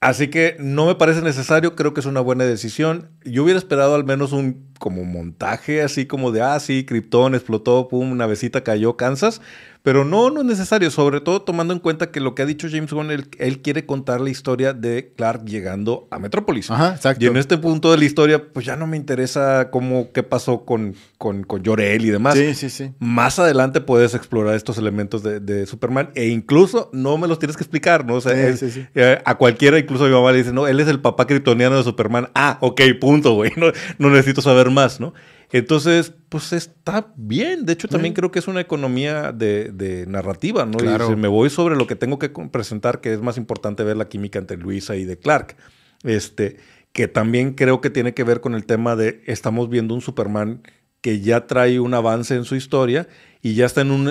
Así que no me parece necesario, creo que es una buena decisión. Yo hubiera esperado al menos un como montaje así como de, ah, sí, Krypton explotó, pum, una besita cayó, Kansas. Pero no, no es necesario, sobre todo tomando en cuenta que lo que ha dicho James Gunn, él, quiere contar la historia de Clark llegando a Metrópolis. Ajá, exacto. Y en este punto de la historia, pues ya no me interesa cómo, qué pasó con, con, con Jor-El y demás. Sí, sí, sí. Más adelante puedes explorar estos elementos de, Superman e incluso no me los tienes que explicar, ¿no? O sea, eh, a cualquiera, incluso a mi mamá le dice, no, él es el papá kryptoniano de Superman. Ah, ok, punto, güey. (laughs) No, no necesito saber más, ¿no? Entonces, pues está bien. De hecho, también creo que es una economía de, narrativa, ¿no? Y me voy sobre lo que tengo que presentar, que es más importante ver la química entre Luisa y de Clark. Este, que también creo que tiene que ver con el tema de estamos viendo un Superman que ya trae un avance en su historia y ya está en un,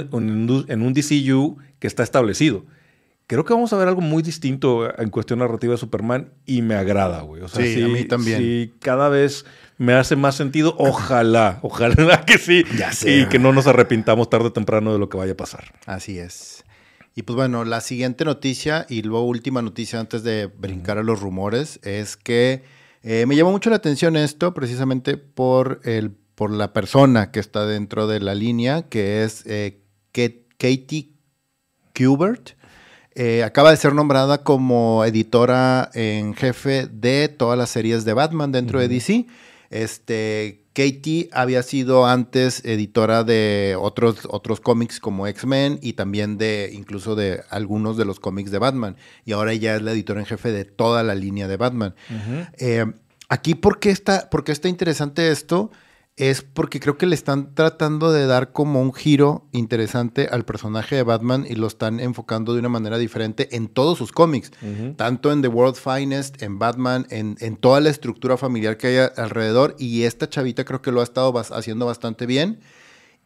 en un DCU que está establecido creo que vamos a ver algo muy distinto en cuestión narrativa de Superman y me agrada, güey. sí, a mí también. Sí, cada vez me hace más sentido. Ojalá, (laughs) ojalá que sí. Ya sé. Y que no nos arrepintamos tarde o temprano de lo que vaya a pasar. Así es. Y pues bueno, la siguiente noticia y luego última noticia antes de brincar a los rumores es que eh, me llamó mucho la atención esto precisamente por, el, por la persona que está dentro de la línea, que es eh, Katie Kubert. Eh, acaba de ser nombrada como editora en jefe de todas las series de Batman dentro de DC. Este, Katie había sido antes editora de otros, otros cómics como X-Men y también de incluso de algunos de los cómics de Batman. Y ahora ella es la editora en jefe de toda la línea de Batman. Eh, aquí, ¿por qué, está, ¿por qué está interesante esto? Es porque creo que le están tratando de dar como un giro interesante al personaje de Batman y lo están enfocando de una manera diferente en todos sus cómics, tanto en The World Finest, en Batman, en, en, toda la estructura familiar que hay alrededor. Y esta chavita creo que lo ha estado haciendo bastante bien.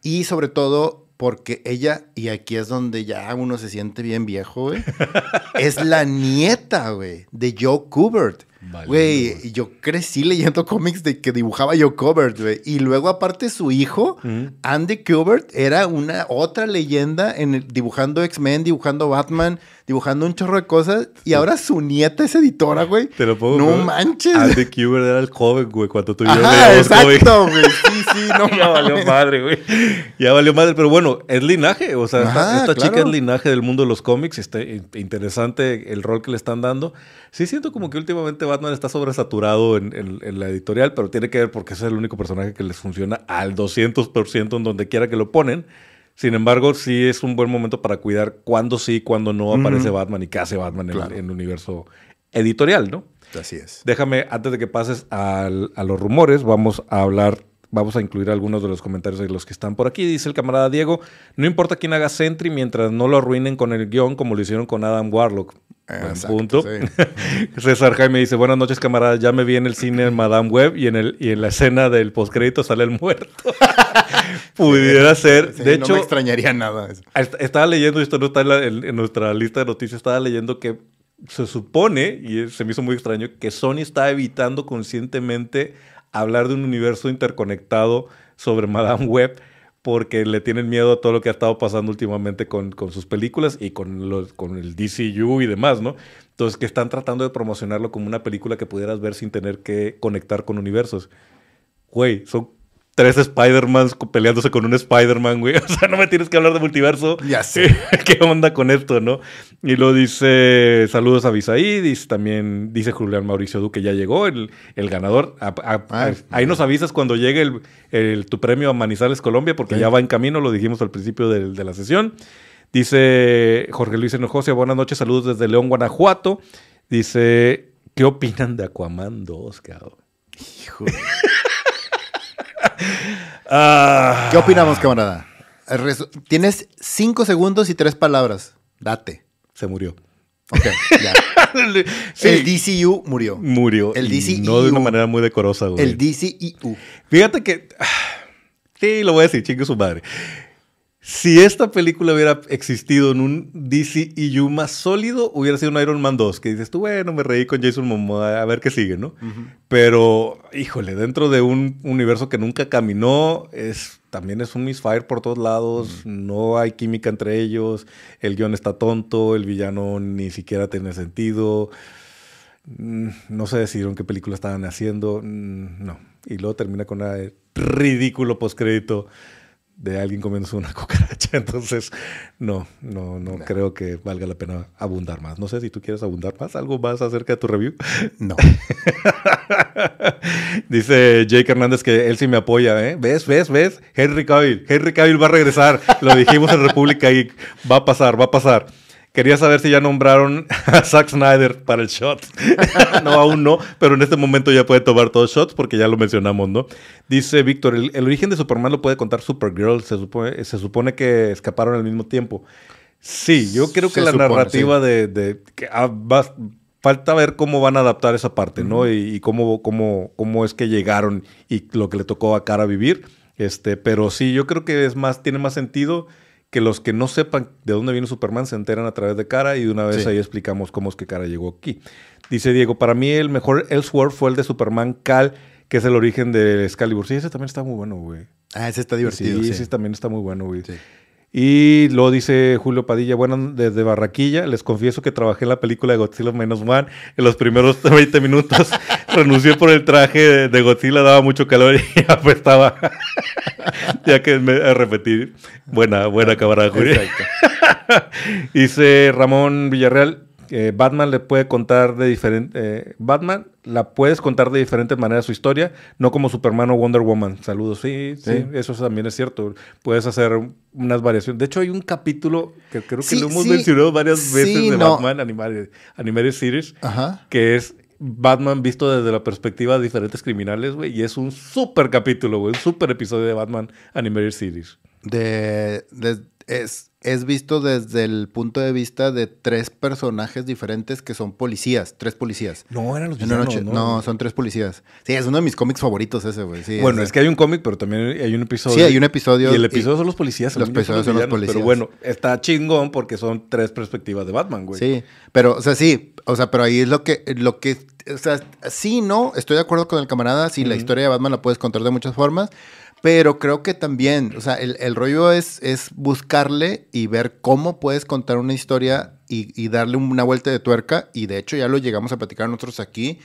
Y sobre todo porque ella, y aquí es donde ya uno se siente bien viejo, güey, (laughs) es la nieta, güey, de Joe Kubert. Güey, yo crecí leyendo (laughs) cómics de que dibujaba Joe Kubert, güey. Y luego, aparte, su hijo, Andy Kubert, era una otra leyenda en dibujando X-Men, dibujando Batman, dibujando un chorro de cosas. Y ahora su nieta es editora, güey. Te lo pongo. No manches. Andy Kubert era el joven, güey, cuando tú y yo Ajá, exacto, güey. Sí, sí, (laughs) no Ya valió madre, güey. Ya valió madre. Pero bueno, es linaje. O sea, esta, chica es linaje del mundo de los cómics. Está interesante el rol que le están dando. Sí siento como que últimamente Batman está sobresaturado en, en, la editorial, pero tiene que ver porque ese es el único personaje que les funciona al 200% en donde quiera que lo ponen. Sin embargo, sí es un buen momento para cuidar cuándo sí, cuándo no aparece Batman y qué hace Batman en, el universo editorial, ¿no? Así es. Déjame, antes de que pases a los rumores, vamos a hablar Vamos a incluir algunos de los comentarios de los que están por aquí. Dice el camarada Diego, no importa quién haga Sentry mientras no lo arruinen con el guion como lo hicieron con Adam Warlock. Buen punto. (laughs) César Jaime dice, buenas noches camarada, ya me vi en el cine Madame Web y en, el, y en la escena del postcrédito sale el muerto. (laughs) Pudiera ser. de hecho, no me extrañaría nada. Estaba leyendo, esto no está en, en nuestra lista de noticias, estaba leyendo que se supone, y se me hizo muy extraño, que Sony está evitando conscientemente hablar de un universo interconectado sobre Madame Web porque le tienen miedo a todo lo que ha estado pasando últimamente con, sus películas y con, los, con el DCU y demás, ¿no? Entonces, que están tratando de promocionarlo como una película que pudieras ver sin tener que conectar con universos. Güey, son tres Spider-Mans peleándose con un Spider-Man, güey. (laughs) O sea, no me tienes que hablar de multiverso. Ya sé. (laughs) ¿Qué onda con esto, no? Y lo dice, saludos a Visaí, dice también, dice Julián Mauricio Duque, ya llegó el, el ganador. ahí nos avisas cuando llegue el, tu premio a Manizales Colombia, porque ya va en camino, lo dijimos al principio de, de la sesión. Dice Jorge Luis Enojosia, buenas noches, saludos desde León, Guanajuato. Dice, ¿qué opinan de Aquaman 2, cabrón? Hijo. Ah. ¿Qué opinamos, camarada? Tienes cinco segundos y tres palabras. Date. Se murió. Ok, ya. (laughs) El DCU murió. Murió. El DCU. No de una manera muy decorosa, güey. El DCU. Fíjate que. (sighs) Sí, lo voy a decir, chingue su madre. Si esta película hubiera existido en un DCEU más sólido, hubiera sido un Iron Man 2, que dices tú, bueno, me reí con Jason Momoa, a ver qué sigue, ¿no? Pero, híjole, dentro de un universo que nunca caminó, es, también es un misfire por todos lados, no hay química entre ellos, el guion está tonto, el villano ni siquiera tiene sentido, mm, no sé decidieron qué película estaban haciendo, mm, no. Y luego termina con un ridículo postcrédito de alguien comiéndose una (laughs) cucaracha. Entonces, no, no, no, creo que valga la pena abundar más. No sé si tú quieres abundar más, algo más acerca de tu review. No. (laughs) Dice Jake Hernández que él sí me apoya, ¿eh? ¿Ves, ves, ves? Henry Cavill, Henry Cavill va a regresar. Lo dijimos en República y va a pasar, va a pasar. Quería saber si ya nombraron (laughs) a Zack Snyder para el shot. (laughs) no, aún no, pero en este momento ya puede tomar todos shots porque ya lo mencionamos, ¿no? Dice Víctor, el, origen de Superman lo puede contar Supergirl. Se supone, se supone que escaparon al mismo tiempo. Sí, yo creo que la narrativa de, que ah, falta ver cómo van a adaptar esa parte, ¿no? Y, cómo, cómo, cómo es que llegaron y lo que le tocó a Cara vivir. Este, pero sí, yo creo que es más, tiene más sentido que los que no sepan de dónde viene Superman se enteran a través de Cara y de una vez ahí explicamos cómo es que Cara llegó aquí. Dice Diego, para mí el mejor Elseworld fue el de Superman Cal, que es el origen de Excalibur. Sí, ese también está muy bueno, güey. Ah, ese está divertido. Sí, ese también está muy bueno, güey. Sí. Y lo dice Julio Padilla, bueno, desde Barraquilla, les confieso que trabajé en la película de Godzilla Menos One. En los primeros (laughs) 20 minutos (laughs) renuncié por el traje de Godzilla, daba mucho calor (laughs) y apestaba. ya que me a repetir. Buena, buena camarada, Julio. dice Ramón Villarreal, Batman le puede contar de diferente. Eh, Batman la puedes contar de diferentes maneras su historia, no como Superman o Wonder Woman. Saludos, sí, sí, eso también es cierto. Puedes hacer unas variaciones. De hecho, hay un capítulo que creo que lo hemos mencionado varias veces de Batman Animated, Series, que es Batman visto desde la perspectiva de diferentes criminales, güey. Y es un súper capítulo, güey. Un súper episodio de Batman Animated Series. De, de, es, es visto desde el punto de vista de tres personajes diferentes que son policías, tres policías. No, eran los villanos, ¿no? no, son tres policías. Sí, es uno de mis cómics favoritos ese, güey. Sí, Bueno, es que hay un cómic, pero también hay un episodio. Sí, hay un episodio Y el y- episodio son los policías. los episodios son los villanos, Pero policías. bueno, está chingón porque son tres perspectivas de Batman, güey. Sí, pero, o sea, sí, o sea, pero ahí es lo que, lo que, o sea, sí, no, estoy de acuerdo con el camarada, sí, la historia de Batman la puedes contar de muchas formas, pero creo que también, o sea, el, el rollo es, es buscarle y ver cómo puedes contar una historia y, y darle una vuelta de tuerca, y de hecho ya lo llegamos a platicar nosotros aquí.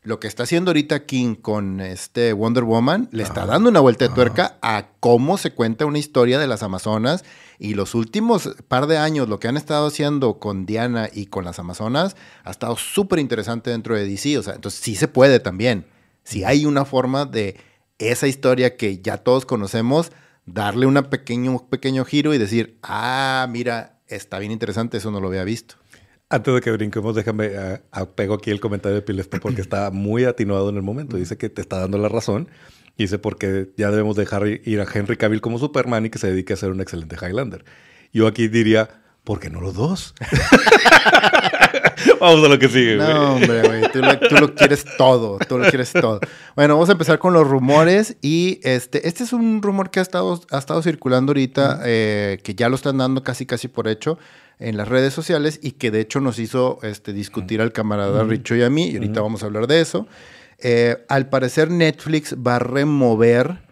Lo que está haciendo ahorita King con este Wonder Woman le está dando una vuelta de tuerca a cómo se cuenta una historia de las Amazonas. Y los últimos par de años lo que han estado haciendo con Diana y con las Amazonas ha estado súper interesante dentro de DC, o sea, entonces sí se puede también. Si hay una forma de esa historia que ya todos conocemos, darle una pequeño, un pequeño giro y decir, ah, mira, está bien interesante, eso no lo había visto. Antes de que brinquemos, déjame, eh, apego aquí el comentario de Pilesto porque (clears throat) está muy atenuado en el momento. Dice que te está dando la razón. Y dice porque ya debemos dejar ir a Henry Cavill como Superman y que se dedique a ser un excelente Highlander. Yo aquí diría, ¿por qué no los dos? (laughs) (laughs) Vamos a lo que sigue, güey. No, hombre, güey, tú lo, tú lo quieres todo, tú lo quieres todo. Bueno, vamos a empezar con los rumores y este, este es un rumor que ha estado, ha estado circulando ahorita, eh, que ya lo están dando casi casi por hecho en las redes sociales y que de hecho nos hizo este, discutir al camarada Richo y a mí y ahorita vamos a hablar de eso. Eh, al parecer Netflix va a remover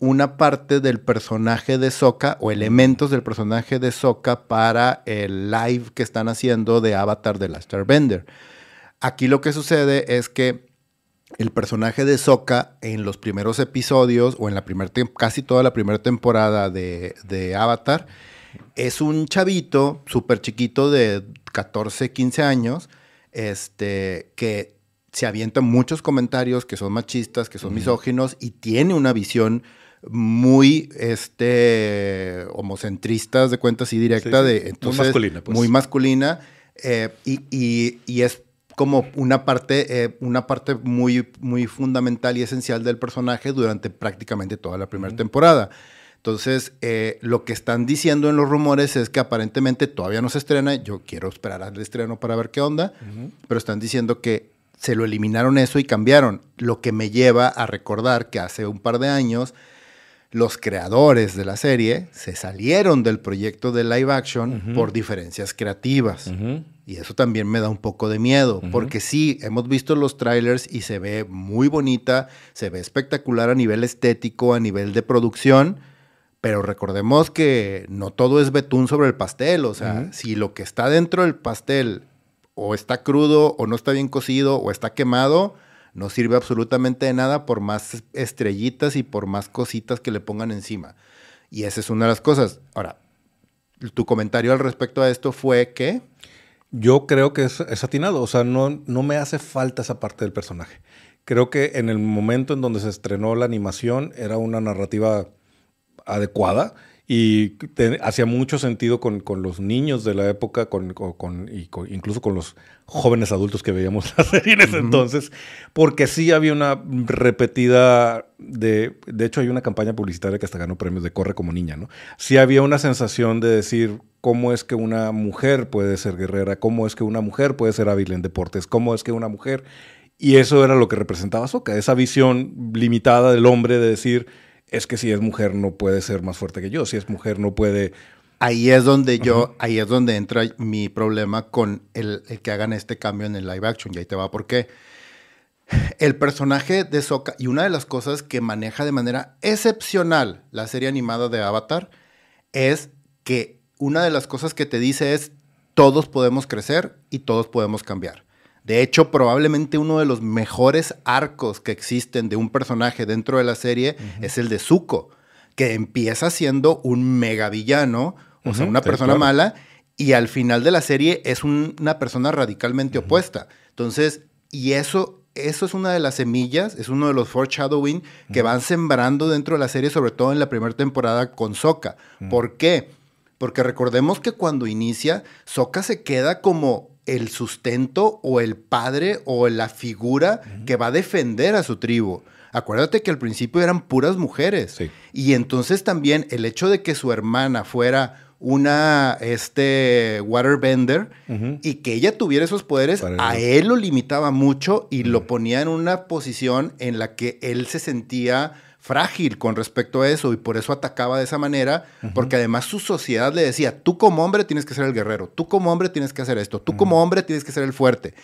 una parte del personaje de Sokka o elementos del personaje de Sokka para el live que están haciendo de Avatar de la Starbender. Aquí lo que sucede es que el personaje de Sokka en los primeros episodios o en la primera tem- casi toda la primera temporada de, de Avatar es un chavito súper chiquito de 14, 15 años este, que se avienta muchos comentarios que son machistas, que son misóginos y tiene una visión muy este homocentristas de cuenta así directa Sí, sí. de Muy entonces masculina, pues. muy masculina eh, y, y- y es como una parte eh, una parte muy muy fundamental y esencial del personaje durante prácticamente toda la primera temporada entonces eh, lo que están diciendo en los rumores es que aparentemente todavía no se estrena yo quiero esperar al estreno para ver qué onda pero están diciendo que se lo eliminaron eso y cambiaron lo que me lleva a recordar que hace un par de años los creadores de la serie se salieron del proyecto de live action por diferencias creativas. Y eso también me da un poco de miedo, porque sí, hemos visto los trailers y se ve muy bonita, se ve espectacular a nivel estético, a nivel de producción, pero recordemos que no todo es betún sobre el pastel, o sea, si lo que está dentro del pastel o está crudo o no está bien cocido o está quemado, no sirve absolutamente de nada por más estrellitas y por más cositas que le pongan encima. Y esa es una de las cosas. Ahora, tu comentario al respecto a esto fue que... Yo creo que es, es atinado, o sea, no, no me hace falta esa parte del personaje. Creo que en el momento en donde se estrenó la animación era una narrativa adecuada y hacía mucho sentido con, con los niños de la época con, con- con- y incluso con los jóvenes adultos que veíamos la serie en ese entonces, porque sí había una repetida de, de hecho hay una campaña publicitaria que hasta ganó premios de Corre como niña, ¿no? Sí había una sensación de decir cómo es que una mujer puede ser guerrera, cómo es que una mujer puede ser hábil en deportes, cómo es que una mujer... Y eso era lo que representaba Soka, esa visión limitada del hombre de decir, es que si es mujer no puede ser más fuerte que yo, si es mujer no puede... Ahí es donde yo, ahí es donde entra mi problema con el, el que hagan este cambio en el live action. Y ahí te va por qué. El personaje de Sokka, y una de las cosas que maneja de manera excepcional la serie animada de Avatar, es que una de las cosas que te dice es, todos podemos crecer y todos podemos cambiar. De hecho, probablemente uno de los mejores arcos que existen de un personaje dentro de la serie es el de Zuko, que empieza siendo un mega villano, o sea, una sí, persona claro. mala, y al final de la serie es un- una persona radicalmente opuesta. Entonces, y eso, eso es una de las semillas, es uno de los foreshadowing que van sembrando dentro de la serie, sobre todo en la primera temporada con Sokka. ¿Por qué? Porque recordemos que cuando inicia, Sokka se queda como el sustento o el padre o la figura que va a defender a su tribu. Acuérdate que al principio eran puras mujeres. Y entonces también el hecho de que su hermana fuera una este waterbender y que ella tuviera esos poderes, a él lo limitaba mucho y lo ponía en una posición en la que él se sentía frágil con respecto a eso y por eso atacaba de esa manera, porque además su sociedad le decía, tú como hombre tienes que ser el guerrero, tú como hombre tienes que hacer esto, tú como hombre tienes que ser el fuerte.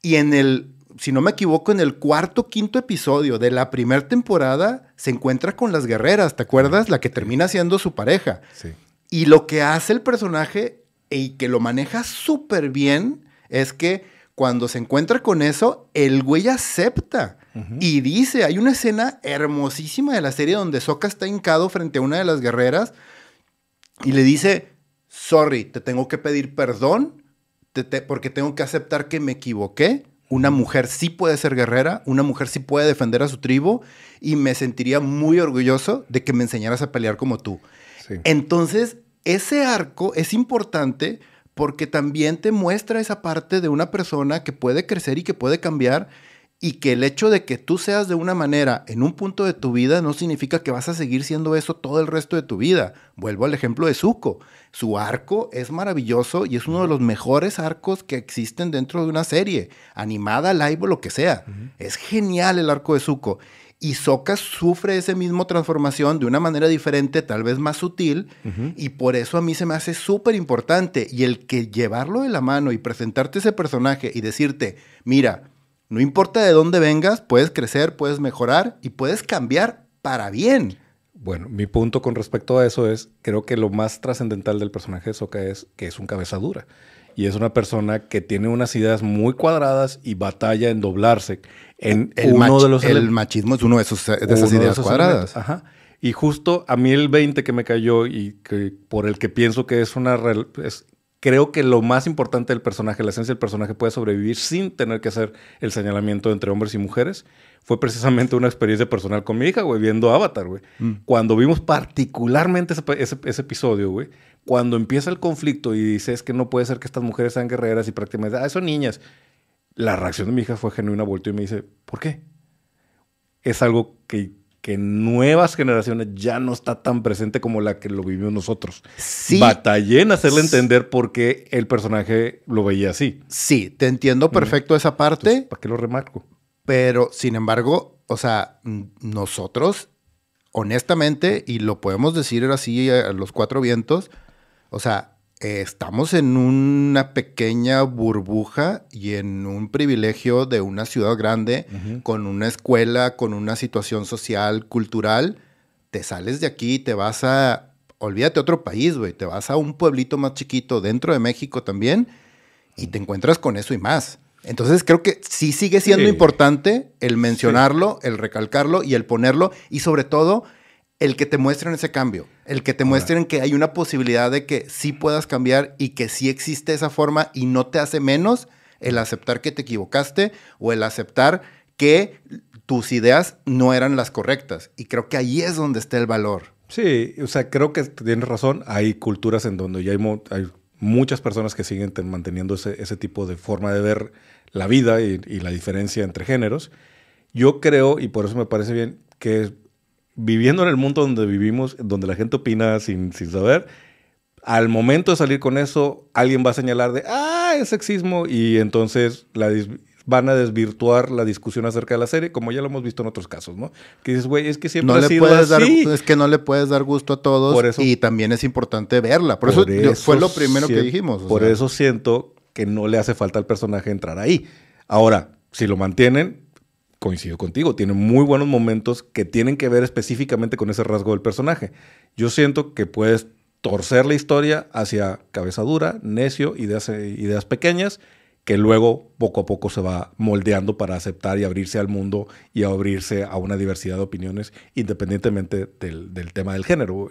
Y en el, si no me equivoco, en el cuarto, quinto episodio de la primera temporada se encuentra con las guerreras, ¿te acuerdas? La que termina siendo su pareja. Sí. Y lo que hace el personaje y que lo maneja súper bien es que cuando se encuentra con eso, el güey acepta y dice, hay una escena hermosísima de la serie donde Sokka está hincado frente a una de las guerreras y le dice, sorry, te tengo que pedir perdón porque tengo que aceptar que me equivoqué. Una mujer sí puede ser guerrera, una mujer sí puede defender a su tribu y me sentiría muy orgulloso de que me enseñaras a pelear como tú. Entonces, ese arco es importante porque también te muestra esa parte de una persona que puede crecer y que puede cambiar y que el hecho de que tú seas de una manera en un punto de tu vida no significa que vas a seguir siendo eso todo el resto de tu vida. Vuelvo al ejemplo de Zuko. Su arco es maravilloso y es uno de los mejores arcos que existen dentro de una serie, animada, live o lo que sea. Es genial el arco de Zuko. Y Sokka sufre esa misma transformación de una manera diferente, tal vez más sutil, y por eso a mí se me hace súper importante. Y el que llevarlo de la mano y presentarte ese personaje y decirte, mira, no importa de dónde vengas, puedes crecer, puedes mejorar y puedes cambiar para bien. Bueno, mi punto con respecto a eso es, creo que lo más trascendental del personaje de Sokka es que es un cabeza dura. Y es una persona que tiene unas ideas muy cuadradas y batalla en doblarse en el uno de los... El machismo es uno de, esos, de esas ideas cuadradas. Ajá. Y justo a mí el 20 que me cayó y que, por el que pienso que es una... creo que lo más importante del personaje, la esencia del personaje puede sobrevivir sin tener que hacer el señalamiento entre hombres y mujeres, fue precisamente una experiencia personal con mi hija, güey, viendo Avatar, güey. Mm. Cuando vimos particularmente ese, ese episodio, güey, cuando empieza el conflicto y dices que no puede ser que estas mujeres sean guerreras y prácticamente, ah, son niñas. La reacción de mi hija fue genuina, volteó y me dice, ¿por qué? Es algo que, que nuevas generaciones ya no está tan presente como la que lo vivimos nosotros. Sí. Batallé en hacerle entender por qué el personaje lo veía así. Sí, te entiendo perfecto esa parte. ¿Para qué lo remarco? Pero, sin embargo, o sea, nosotros, honestamente, y lo podemos decir así a los cuatro vientos, o sea, estamos en una pequeña burbuja y en un privilegio de una ciudad grande, con una escuela, con una situación social, cultural. Te sales de aquí, te vas a, olvídate otro país, güey, te vas a un pueblito más chiquito dentro de México también y te encuentras con eso y más. Entonces creo que sí sigue siendo importante el mencionarlo, el recalcarlo y el ponerlo y sobre todo el que te muestren ese cambio, el que te muestren que hay una posibilidad de que sí puedas cambiar y que sí existe esa forma y no te hace menos el aceptar que te equivocaste o el aceptar que tus ideas no eran las correctas. Y creo que ahí es donde está el valor. Sí, o sea, creo que tienes razón. Hay culturas en donde ya hay, muchas personas que siguen manteniendo ese, tipo de forma de ver la vida y, y la diferencia entre géneros. Yo creo, y por eso me parece bien, que viviendo en el mundo donde vivimos, donde la gente opina sin, sin saber, al momento de salir con eso, alguien va a señalar de, ah, es sexismo, y entonces la van a desvirtuar la discusión acerca de la serie, como ya lo hemos visto en otros casos, ¿no? Que dices, güey, es que siempre no ha sido así. es que no le puedes dar gusto a todos y también es importante verla. Por, eso, fue lo primero que dijimos. Por eso siento que no le hace falta al personaje entrar ahí. Ahora, si lo mantienen, coincido contigo, tiene muy buenos momentos que tienen que ver específicamente con ese rasgo del personaje. Yo siento que puedes torcer la historia hacia cabeza dura, necio, ideas, ideas pequeñas, que luego poco a poco se va moldeando para aceptar y abrirse al mundo y abrirse a una diversidad de opiniones independientemente del, tema del género.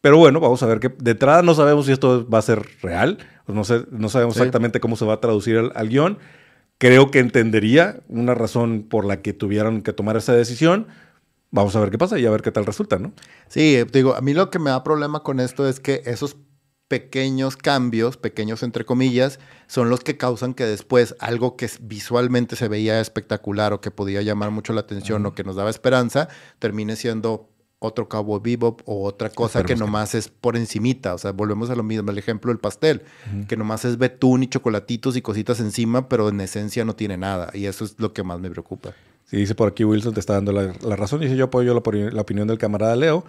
Pero bueno, vamos a ver que de entrada no sabemos si esto va a ser real, no, sé, no sabemos exactamente cómo se va a traducir al guion creo que entendería una razón por la que tuvieron que tomar esa decisión. Vamos a ver qué pasa y a ver qué tal resulta, ¿no? Sí, digo, a mí lo que me da problema con esto es que esos pequeños cambios, pequeños entre comillas, son los que causan que después algo que visualmente se veía espectacular o que podía llamar mucho la atención o que nos daba esperanza, termine siendo otro cabo Bebop o otra cosa que nomás es por encimita. O sea, volvemos a lo mismo, el ejemplo del pastel, que nomás es betún y chocolatitos y cositas encima, pero en esencia no tiene nada. Y eso es lo que más me preocupa. Sí, dice por aquí Wilson, te está dando la, razón. Dice, yo apoyo la, la opinión del camarada Leo.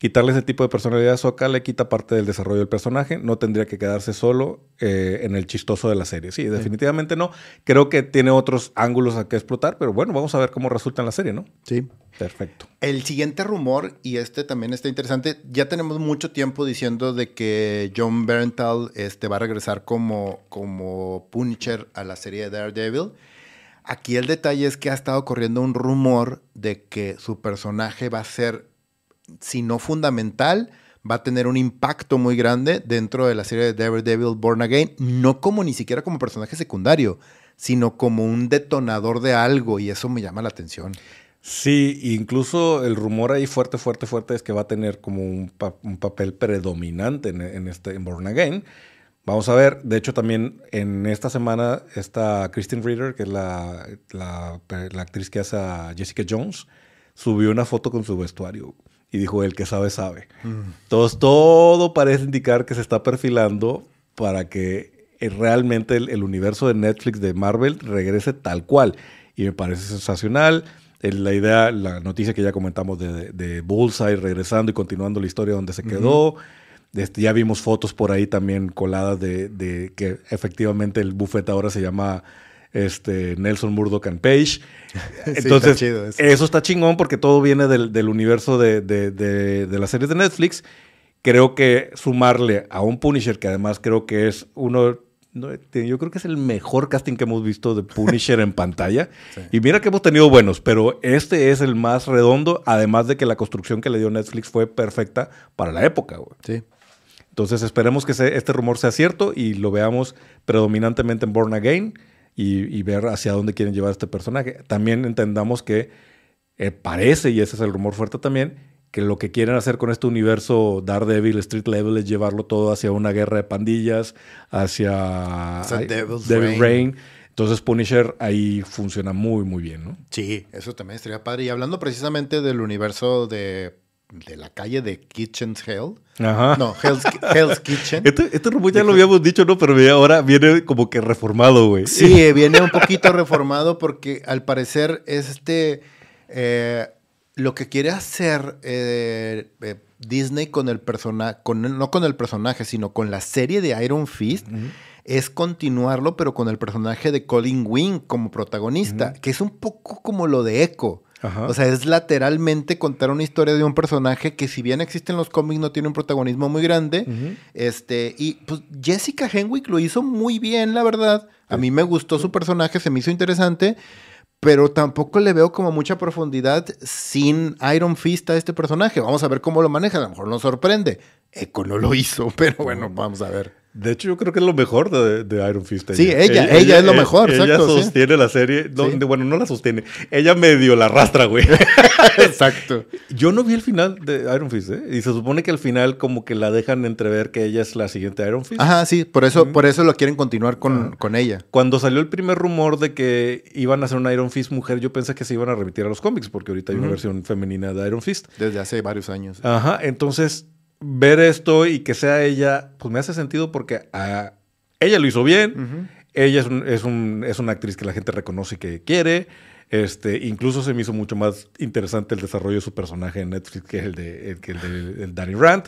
Quitarle ese tipo de personalidad a Soka le quita parte del desarrollo del personaje. No tendría que quedarse solo eh, en el chistoso de la serie. Sí, definitivamente no. Creo que tiene otros ángulos a que explotar, pero bueno, vamos a ver cómo resulta en la serie, ¿no? Sí. Perfecto. El siguiente rumor, y este también está interesante, ya tenemos mucho tiempo diciendo de que John Berntal este, va a regresar como, como Punisher a la serie de Daredevil. Aquí el detalle es que ha estado corriendo un rumor de que su personaje va a ser si no fundamental, va a tener un impacto muy grande dentro de la serie de Daredevil Born Again, no como ni siquiera como personaje secundario, sino como un detonador de algo y eso me llama la atención. Sí, incluso el rumor ahí fuerte, fuerte, fuerte es que va a tener como un, papel predominante en, este, en Born Again. Vamos a ver, de hecho también en esta semana está Kristen Reader, que es la, la, la actriz que hace a Jessica Jones, subió una foto con su vestuario. Y dijo, el que sabe, sabe. Mm. Entonces, todo parece indicar que se está perfilando para que eh, realmente el, universo de Netflix de Marvel regrese tal cual. Y me parece sensacional. La idea, la noticia que ya comentamos de, de Bullseye regresando y continuando la historia donde se quedó. Este, ya vimos fotos por ahí también coladas de, de, que efectivamente el buffet ahora se llama este, Nelson Murdoch and Page. (laughs) Entonces, eso. está chingón porque todo viene del, universo de, de, las series de Netflix. Creo que sumarle a un Punisher, que además creo que es uno yo creo que es el mejor casting que hemos visto de Punisher en pantalla. (laughs) Y mira que hemos tenido buenos, pero este es el más redondo, además de que la construcción que le dio Netflix fue perfecta para la época. Sí. Entonces esperemos que este rumor sea cierto y lo veamos predominantemente en Born Again y, ver hacia dónde quieren llevar este personaje. También entendamos que eh, parece, y ese es el rumor fuerte también, que lo que quieren hacer con este universo Daredevil, Street Level, es llevarlo todo hacia una guerra de pandillas, hacia Devil Rain. Entonces Punisher ahí funciona muy, muy bien, ¿no? Sí, eso también estaría padre. Y hablando precisamente del universo de de la calle de Kitchen's Hell. Ajá. No, Hell's, Kitchen. Este, este rumbo ya lo habíamos dicho, ¿no? Pero ahora viene como que reformado, güey. Sí, viene un poquito reformado porque al parecer este... Eh, lo que quiere hacer eh, eh, Disney con el personaje, no con el personaje, sino con la serie de Iron Fist, es continuarlo, pero con el personaje de Colin Wing como protagonista, que es un poco como lo de Echo. O sea, es lateralmente contar una historia de un personaje que si bien existe en los cómics no tiene un protagonismo muy grande. Este, y pues Jessica Henwick lo hizo muy bien, la verdad. A mí me gustó su personaje, se me hizo interesante, pero tampoco le veo como mucha profundidad sin Iron Fist a este personaje. Vamos a ver cómo lo maneja, a lo mejor nos sorprende. Echo no lo hizo, (laughs) pero bueno, vamos a ver. De hecho, yo creo que es lo mejor de, Iron Fist. Sí, ella, ella, es lo mejor, ella sostiene la serie. bueno, no la sostiene. Ella medio la arrastra, güey. (laughs) exacto. Yo no vi el final de Iron Fist, ¿eh? Y se supone que al final como que la dejan entrever que ella es la siguiente Iron Fist. Ajá, sí. Por eso, por eso lo quieren continuar con, con, ella. Cuando salió el primer rumor de que iban a hacer una Iron Fist mujer, yo pensé que se iban a remitir a los cómics, porque ahorita hay una versión femenina de Iron Fist. Desde hace varios años. Ajá, entonces ver esto y que sea ella, pues me hace sentido porque a ella lo hizo bien. Ella es, es, una actriz que la gente reconoce y que quiere. Este, incluso se me hizo mucho más interesante el desarrollo de su personaje en Netflix que el de, el, de Danny Rand.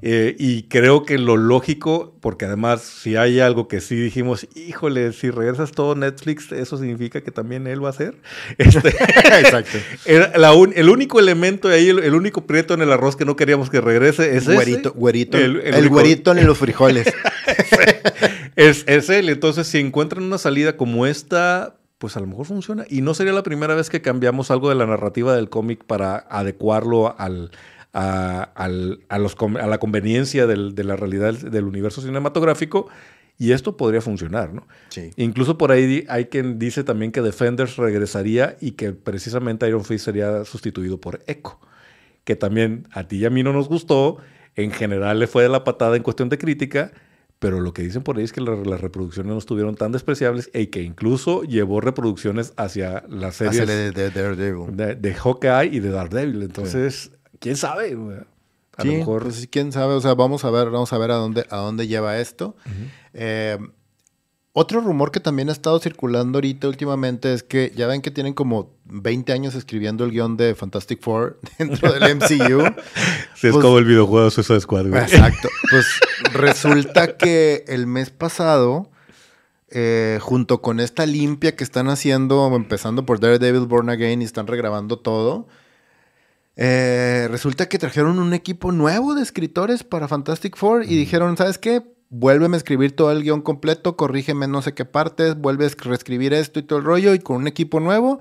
Eh, y creo que lo lógico, porque además si hay algo que sí dijimos, híjole, si regresas todo Netflix, eso significa que también él va a ser. (laughs) Este, (laughs) Exacto. el, único elemento ahí, el, único prieto en el arroz que no queríamos que regrese es güerito, ese. Güerito, el, el güerito en los (laughs) frijoles. es, es él. Entonces, si encuentran una salida como esta, pues a lo mejor funciona. Y no sería la primera vez que cambiamos algo de la narrativa del cómic para adecuarlo al a, la conveniencia de la realidad del universo cinematográfico. Y esto podría funcionar, ¿no? Incluso por ahí hay quien dice también que Defenders regresaría y que precisamente Iron Fist sería sustituido por Echo. Que también a ti y a mí no nos gustó. en general le fue de la patada en cuestión de crítica, pero lo que dicen por ahí es que la- las reproducciones no estuvieron tan despreciables y que incluso llevó reproducciones hacia las series Hacia de, de Daredevil. de, de Hawkeye y de Daredevil. Entonces, ¿quién sabe? güey? A sí, lo mejor... pues, quién sabe, o sea, vamos a ver, vamos a ver a dónde, a dónde lleva esto. Eh, otro rumor que también ha estado circulando ahorita últimamente es que ya ven que tienen como 20 años escribiendo el guion de Fantastic Four (laughs) dentro del MCU. Sí, es pues- como el videojuego de Suicide Squad, güey. Exacto. (laughs) Pues resulta que el mes pasado, eh, junto con esta limpia que están haciendo, empezando por Daredevil Born Again y están regrabando todo, eh, resulta que trajeron un equipo nuevo de escritores para Fantastic Four y dijeron, ¿sabes qué? Vuélveme a escribir todo el guion completo, corrígeme no sé qué partes, vuelve a reescribir esto y todo el rollo y con un equipo nuevo.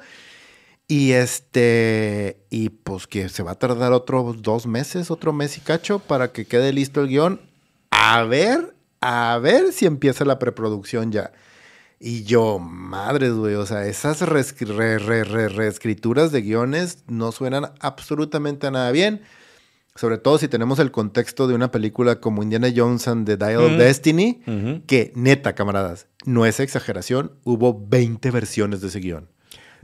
Y este, y pues que se va a tardar otros dos meses, otro mes y cacho para que quede listo el guion. A ver, a ver si empieza la preproducción ya. Y yo, madres, güey, o sea, esas reescri- re- re- re- reescrituras de guiones no suenan absolutamente a nada bien. Sobre todo si tenemos el contexto de una película como Indiana Jones and the Dial of Mm. Destiny, que neta, camaradas, no es exageración, hubo 20 versiones de ese guion.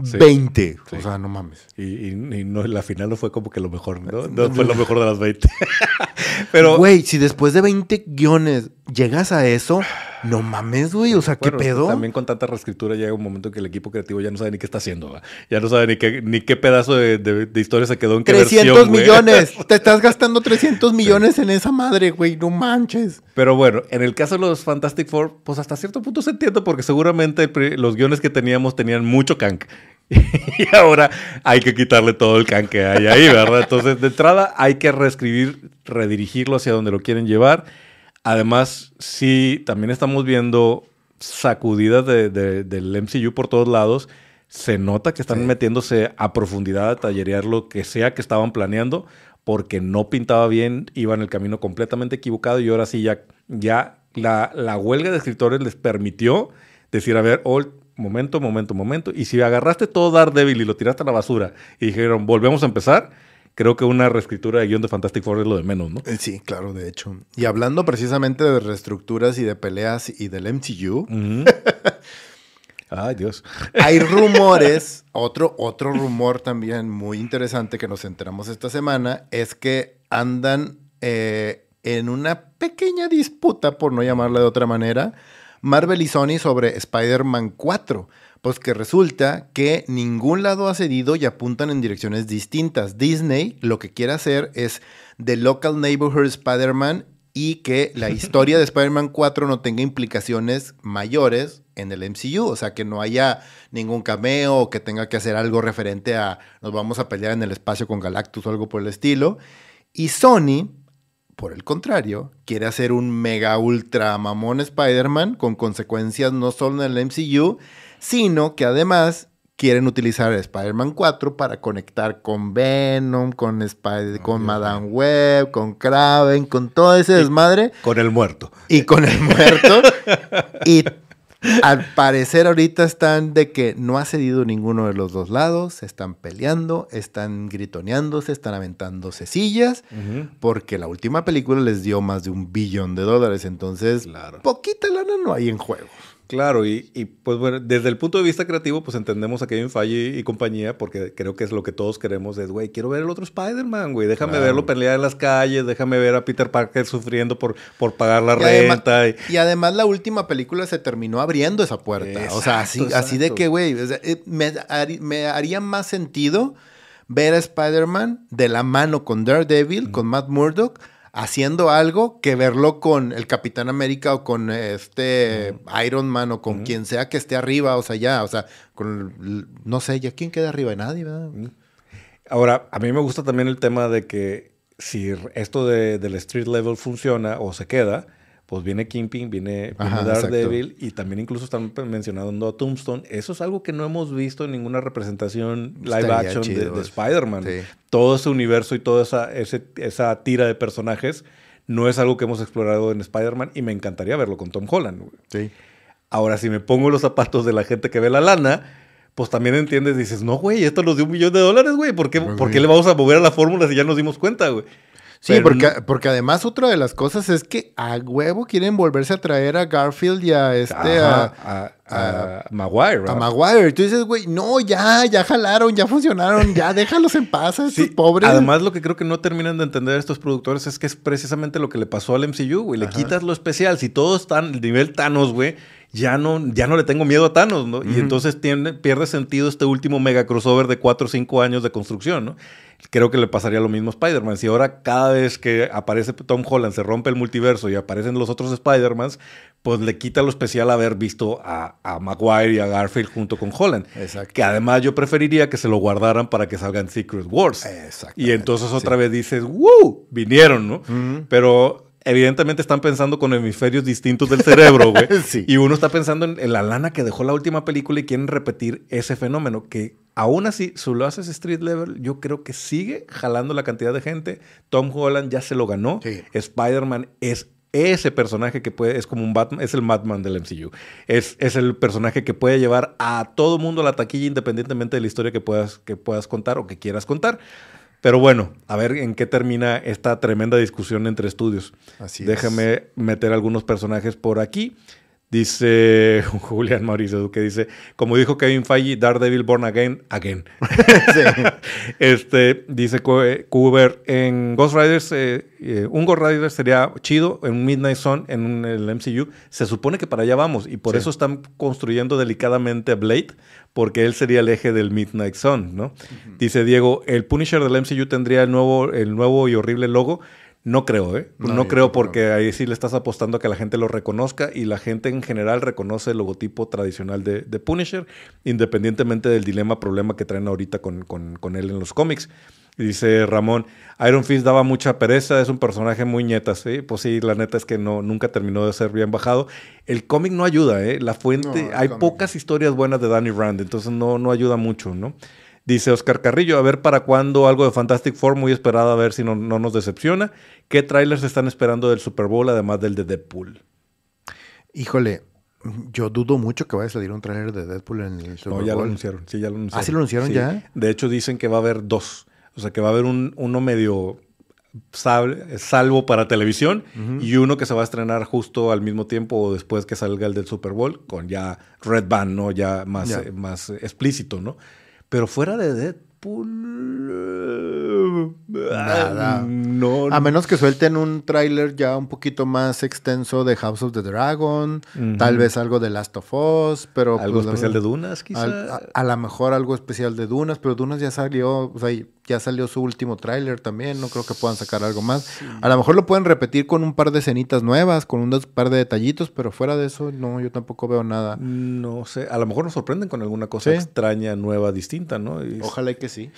Sí. 20. Sí. O sea, no mames. Y, y- y no, la final no fue como que lo mejor, ¿no? No fue lo mejor de las 20. (laughs) Pero, Güey, si después de 20 guiones llegas a eso, no mames, güey. O sea, ¿qué bueno, pedo? También con tanta reescritura llega un momento que el equipo creativo ya no sabe ni qué está haciendo, ¿va? Ya no sabe ni qué, ni qué pedazo de, de- de historia se quedó en qué 300 versión, millones. (laughs) Te estás gastando 300 millones en esa madre, güey. No manches. Pero bueno, en el caso de los Fantastic Four, pues hasta cierto punto se entiende porque seguramente los guiones que teníamos tenían mucho canc. (laughs) y ahora hay que quitarle todo el can que hay ahí, ¿verdad? Entonces, de entrada hay que reescribir, redirigirlo hacia donde lo quieren llevar. Además, sí, también estamos viendo sacudidas de- de- del MCU por todos lados. Se nota que están Sí. metiéndose a profundidad a tallerear lo que sea que estaban planeando, porque no pintaba bien, iban el camino completamente equivocado y ahora sí ya, ya la, la huelga de escritores les permitió decir, a ver, oh, momento, momento, momento. Y si agarraste todo Daredevil y lo tiraste a la basura y dijeron, volvemos a empezar, creo que una reescritura de guion de Fantastic Four es lo de menos, ¿no? Eh, Sí, claro, de hecho. Y hablando precisamente de reestructuras y de peleas y del MCU. (laughs) Ay, Dios. hay (laughs) rumores, otro, otro rumor también muy interesante que nos enteramos esta semana es que andan eh, en una pequeña disputa, por no llamarla de otra manera, Marvel y Sony sobre Spider-Man 4. Pues que resulta que ningún lado ha cedido y apuntan en direcciones distintas. Disney lo que quiere hacer es The Local Neighborhood Spider-Man y que la (laughs) historia de Spider-Man 4 no tenga implicaciones mayores en el MCU, o sea, que no haya ningún cameo o que tenga que hacer algo referente a nos vamos a pelear en el espacio con Galactus o algo por el estilo. Y Sony, por el contrario, quiere hacer un mega ultra mamón Spider-Man con consecuencias no solo en el MCU, sino que además quieren utilizar Spider-Man 4 para conectar con Venom, con, Spider con Dios Madame Web, con Kraven, con todo ese desmadre Con el muerto. y con el muerto. y al parecer ahorita están de que no ha cedido ninguno de los dos lados, se están peleando, están gritoneándose, están aventándose sillas, porque la última película les dio más de un billón de dólares, entonces Claro. poquita lana no hay en juego. Claro, y, y, pues bueno, desde el punto de vista creativo, pues entendemos a Kevin Feige y compañía, porque creo que es lo que todos queremos, es, güey, quiero ver el otro Spider-Man, güey, déjame Claro. verlo pelear en las calles, déjame ver a Peter Parker sufriendo por, por pagar la Y además- renta. y- Y además la última película se terminó abriendo esa puerta. o sea, así, Exacto, así de que, güey, o sea, eh, me haría más sentido ver a Spider-Man de la mano con Daredevil, con Matt Murdock, haciendo algo que verlo con el Capitán América o con este Iron Man o con quien sea que esté arriba, o sea, ya, o sea, con, el- no sé, ya quién queda arriba, nadie, ¿verdad? Ahora, a mí me gusta también el tema de que si esto de, del street level funciona o se queda, pues viene Kingpin, viene, viene Ajá, Daredevil y también incluso están mencionando a Tombstone. Eso es algo que no hemos visto en ninguna representación live Estaría action de, chido de. Spider-Man. Sí. Todo ese universo y toda esa, ese- esa tira de personajes no es algo que hemos explorado en Spider-Man y me encantaría verlo con Tom Holland. güey. Sí. Ahora, si me pongo los zapatos de la gente que ve la lana, pues también entiendes, dices, no, güey, esto nos dio un millón de dólares, güey. ¿Por qué, Pues, ¿por qué le vamos a mover a la fórmula si ya nos dimos cuenta, güey? Sí, porque, porque además otra de las cosas es que a huevo quieren volverse a traer a Garfield y a este... a, a, Maguire. A Maguire. Y tú dices, güey, no, ya, ya jalaron, ya funcionaron, ya (laughs) déjalos en paz a estos pobres. Además, lo que creo que no terminan de entender estos productores es que es precisamente lo que le pasó al MCU, güey. Le quitas lo especial. Si todos están el nivel Thanos, güey, ya no, ya no le tengo miedo a Thanos, ¿no? Y entonces tiene, pierde sentido este último mega crossover de 4 o 5 años de construcción, ¿no? Creo que le pasaría lo mismo a Spider-Man. Si ahora cada vez que aparece Tom Holland se rompe el multiverso y aparecen los otros Spider-Mans, pues le quita lo especial haber visto a, a, Maguire y a Garfield junto con Holland. Exacto. Que además yo preferiría que se lo guardaran para que salgan Secret Wars. Exacto. Y entonces otra vez dices, ¡Woo! Vinieron, ¿no? Pero evidentemente están pensando con hemisferios distintos del cerebro, güey. (laughs) sí. Y uno está pensando en, la lana que dejó la última película y quieren repetir ese fenómeno que aún así, si lo haces street level, yo creo que sigue jalando la cantidad de gente. Tom Holland ya se lo ganó. Spider-Man es ese personaje que puede, es como un Batman, es el Batman del MCU. Es, es el personaje que puede llevar a todo mundo a la taquilla independientemente de la historia que puedas, que puedas contar o que quieras contar. Pero bueno, a ver en qué termina esta tremenda discusión entre estudios. Así Déjame meter algunos personajes por aquí. Dice (laughs) Julián Mauricio Duque, dice, como dijo Kevin Feige, Daredevil Born Again, again. (laughs) este, dice Cooper, en Ghost Riders, eh, eh, un Ghost Rider sería chido en Midnight Sun, en el MCU. Se supone que para allá vamos y por eso están construyendo delicadamente a Blade, porque él sería el eje del Midnight Sun, ¿no? Dice Diego, el Punisher del MCU tendría el nuevo, el nuevo y horrible logo. No creo, ¿eh? No, creo porque ahí sí le estás apostando a que la gente lo reconozca y la gente en general reconoce el logotipo tradicional de, Punisher, independientemente del dilema, problema que traen ahorita con, con, él en los cómics. Dice Ramón, Iron Fist daba mucha pereza, es un personaje muy ñeta, ¿sí? Pues sí, la neta es que no, nunca terminó de ser bien bajado. El cómic no ayuda, ¿eh? La fuente, hay pocas historias buenas de Danny Rand, entonces no, no ayuda mucho, ¿no? Dice Oscar Carrillo, a ver para cuándo algo de Fantastic Four, muy esperado, a ver si no, nos decepciona. ¿Qué trailers están esperando del Super Bowl, además del de Deadpool? Híjole, yo dudo mucho que vaya a salir un trailer de Deadpool en el Super Bowl. No, ya lo anunciaron, sí, ya lo anunciaron. ¿Ah, sí lo anunciaron ya? De hecho, dicen que va a haber dos. O sea, que va a haber un, uno medio salvo para televisión y uno que se va a estrenar justo al mismo tiempo o después que salga el del Super Bowl con ya Red Band, ¿no? Ya más, eh, más explícito, ¿no? Pero fuera de Deadpool. Nada. No, a menos que suelten un tráiler ya un poquito más extenso de House of the Dragon, tal vez algo de Last of Us, pero... Algo pues, especial de Dunas, quizás. A, lo mejor algo especial de Dunas, pero Dunas ya salió, o sea, ya salió su último tráiler también, no creo que puedan sacar algo más. A lo mejor lo pueden repetir con un par de escenitas nuevas, con un par de detallitos, pero fuera de eso, no, yo tampoco veo nada. No sé, a lo mejor nos sorprenden con alguna cosa extraña, nueva, distinta, ¿no? Ojalá que sí.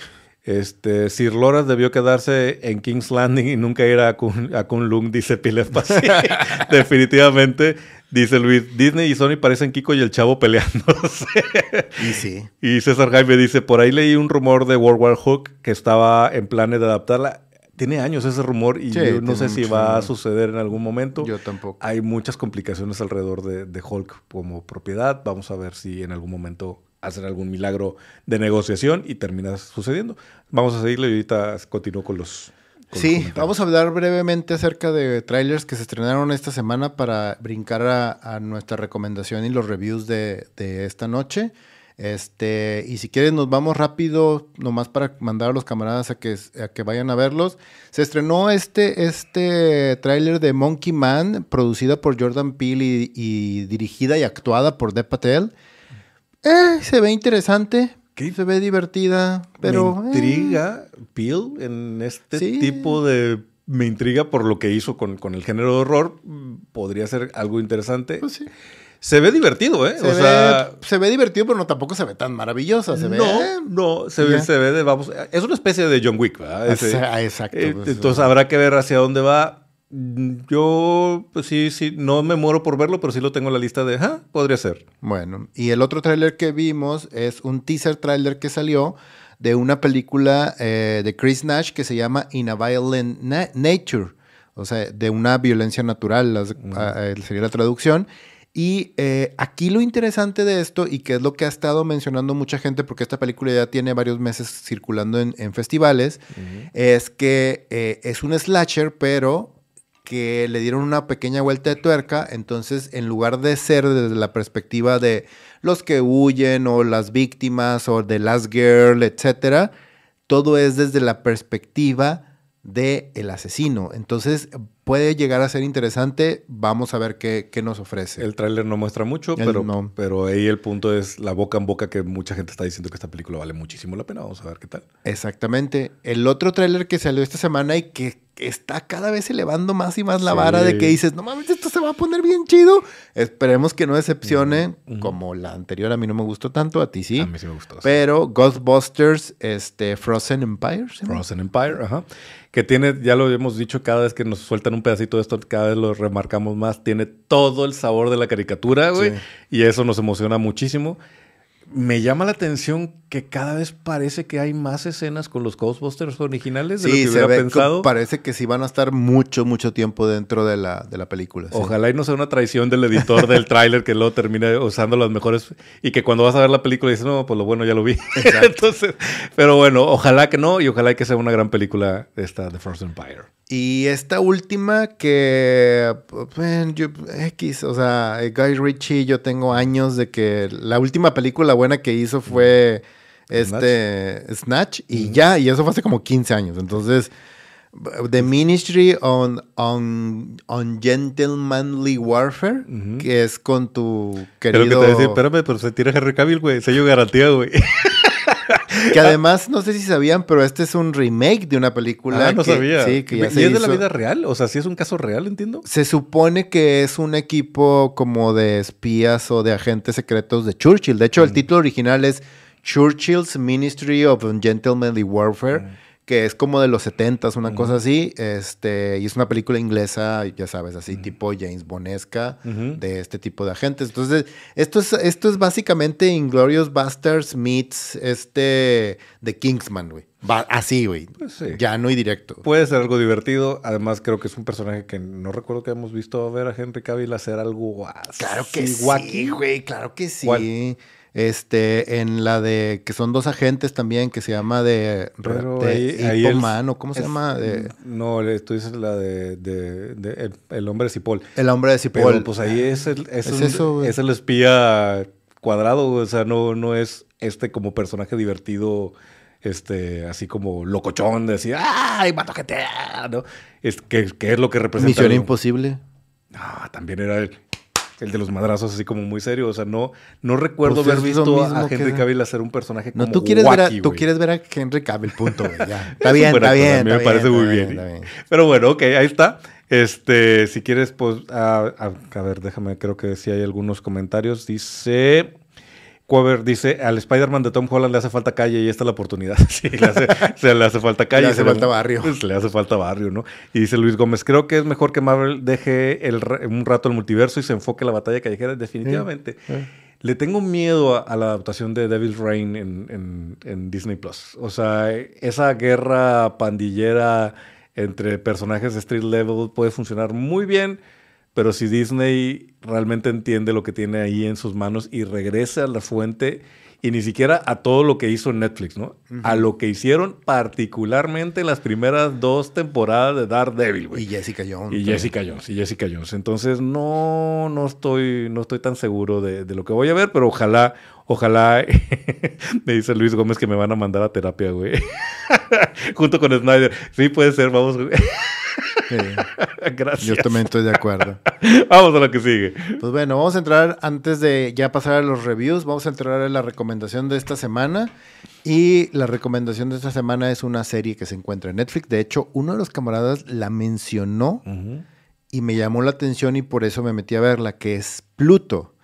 Este, Sir Loras debió quedarse en King's Landing y nunca ir a Kun, a Lung, dice Pilepas. (laughs) Definitivamente, dice Luis. Disney y Sony parecen Kiko y el Chavo peleándose. y sí. Y César Jaime dice, por ahí leí un rumor de World War Hook que estaba en planes de adaptarla. Tiene años ese rumor y yo no sé si va a suceder en algún momento. Yo tampoco. Hay muchas complicaciones alrededor de, de Hulk como propiedad. Vamos a ver si en algún momento hacer algún milagro de negociación y termina sucediendo. Vamos a seguirle y ahorita continúo con los... sí, vamos a hablar brevemente acerca de trailers que se estrenaron esta semana para brincar a, nuestra recomendación y los reviews de, esta noche. Este, y si quieres nos vamos rápido, nomás para mandar a los camaradas a que, a que vayan a verlos. Se estrenó este, este tráiler de Monkey Man, producida por Jordan Peele y, y dirigida y actuada por Dev Patel. Eh, se ve interesante. Se ve divertida, pero... Me intriga Peel en este tipo de... Me intriga por lo que hizo con, con, el género de horror. Podría ser algo interesante. Pues sí. Se ve divertido, ¿eh? Se, o ve, sea, se ve divertido, pero no tampoco se ve tan maravillosa. Se ve, no, no, se ve, se ve de, vamos, es una especie de John Wick, ¿verdad? Ah, exacto. Eh, pues, entonces habrá que ver hacia dónde va. Mm, yo, pues sí, sí, no me muero por verlo, pero sí lo tengo en la lista de, ah, podría ser. Bueno, y el otro tráiler que vimos es un teaser tráiler que salió de una película eh, de Chris Nash que se llama In a Violent Nature, o sea, de una violencia natural, sería la traducción. Y eh, aquí lo interesante de esto, y que es lo que ha estado mencionando mucha gente, porque esta película ya tiene varios meses circulando en, festivales, es que eh, es un slasher, pero que le dieron una pequeña vuelta de tuerca, entonces en lugar de ser desde la perspectiva de los que huyen o las víctimas o de Last Girl, etcétera, todo es desde la perspectiva de el asesino. Entonces puede llegar a ser interesante. Vamos a ver qué, nos ofrece. El tráiler no muestra mucho, pero, pero ahí el punto es la boca en boca que mucha gente está diciendo que esta película vale muchísimo la pena. Vamos a ver qué tal. Exactamente. El otro tráiler que salió esta semana y que está cada vez elevando más y más la vara de que dices, no mames, esto se va a poner bien chido. Esperemos que no decepcione, como la anterior a mí no me gustó tanto, a ti sí. A mí sí me gustó. Pero Ghostbusters, este, Frozen Empire. Frozen Empire, ajá. Que tiene, ya lo hemos dicho, cada vez que nos sueltan un pedacito de esto, cada vez lo remarcamos más, tiene todo el sabor de la caricatura, güey. Y eso nos emociona muchísimo me llama la atención que cada vez parece que hay más escenas con los Ghostbusters originales de sí, lo que se ve pensado. Parece que sí van a estar mucho, mucho tiempo dentro de la, de la película. Ojalá y no sea una traición del editor del (laughs) tráiler que luego termine usando las mejores y que cuando vas a ver la película dices, no, pues lo bueno ya lo vi. (laughs) Entonces, pero bueno, ojalá que no y ojalá que sea una gran película esta de Frozen Empire. Y esta última que, pues, X, o sea, Guy Ritchie, yo tengo años de que la última película buena que hizo fue este Snatch, y ya, y eso fue hace como 15 años. Entonces, The Ministry on, on, on Gentlemanly Warfare, que es con tu querido... Pero que te decía, espérame, pero se tira Henry Cavill, güey, sello garantía, güey. (laughs) que además, no sé si sabían, pero este es un remake de una película. Ah, no sabía. Sí, que ya ¿Y es de la vida real? O sea, si es un caso real, entiendo. Se supone que es un equipo como de espías o de agentes secretos de Churchill. De hecho, el mm. título original es Churchill's Ministry of Gentlemanly Warfare. Mm que es como de los 70 una cosa así, este, y es una película inglesa, ya sabes, así tipo James Bonesca, de este tipo de agentes. Entonces, esto es, esto es básicamente Inglorious Busters meets este The Kingsman, güey. Así, güey. Pues no y directo. Puede ser algo divertido. Además, creo que es un personaje que no recuerdo que hemos visto ver a Henry Cavill hacer algo así. Claro que sí, güey. Claro que sí. Este, en la de que son dos agentes también, que se llama de, Pero ahí, ¿cómo se llama? no, tú dices la de, de, el, hombre de Cipoll. El hombre de Cipoll. pues ahí es el, es, es el espía cuadrado, o sea, no, no es este como personaje divertido este, así como locochón, de decir, ¡ay, mato gente! ¿no? Es, que, es lo que representa. Misión Imposible. No, también era el, el de los madrazos así como muy serio. O sea, no, no recuerdo pues haber visto a Henry Cavill hacer un personaje como No, tú quieres, ver, a, tú quieres ver a Henry Cavill, punto, (laughs) Está bien, está bien. A mí me parece muy bien. Pero bueno, ok, ahí está. Este, si quieres, pues, a, a, ver, déjame, creo que sí hay algunos comentarios. Dice... Quaver dice, al Spider-Man de Tom Holland le hace falta calle y esta es la oportunidad. (laughs) Sí, le hace, (laughs) se le hace falta calle. Le hace falta barrio. Pues, (laughs) le hace falta barrio, ¿no? Y dice Luis Gómez, creo que es mejor que Marvel deje el, un rato el multiverso y se enfoque en la batalla callejera. Definitivamente. Le tengo miedo a, la adaptación de Devil's Reign en, en Disney Plus. O sea, esa guerra pandillera entre personajes de street level puede funcionar muy bien pero si Disney realmente entiende lo que tiene ahí en sus manos y regresa a la fuente y ni siquiera a todo lo que hizo Netflix, ¿no? A lo que hicieron particularmente en las primeras dos temporadas de Daredevil, güey. Y Jessica Jones. Y Jessica Jones, y Jessica Jones. Entonces no, no, estoy, no estoy tan seguro de, de lo que voy a ver, pero ojalá, ojalá, (laughs) me dice Luis Gómez que me van a mandar a terapia, güey. (laughs) Junto con Snyder. Sí, puede ser, vamos. (laughs) (laughs) Gracias. Yo también estoy de acuerdo. (laughs) vamos a lo que sigue. Pues bueno, vamos a entrar, antes de ya pasar a los reviews, vamos a entrar a la recomendación de esta semana. Y la recomendación de esta semana es una serie que se encuentra en Netflix. De hecho, uno de los camaradas la mencionó y me llamó la atención y por eso me metí a verla, que es Pluto.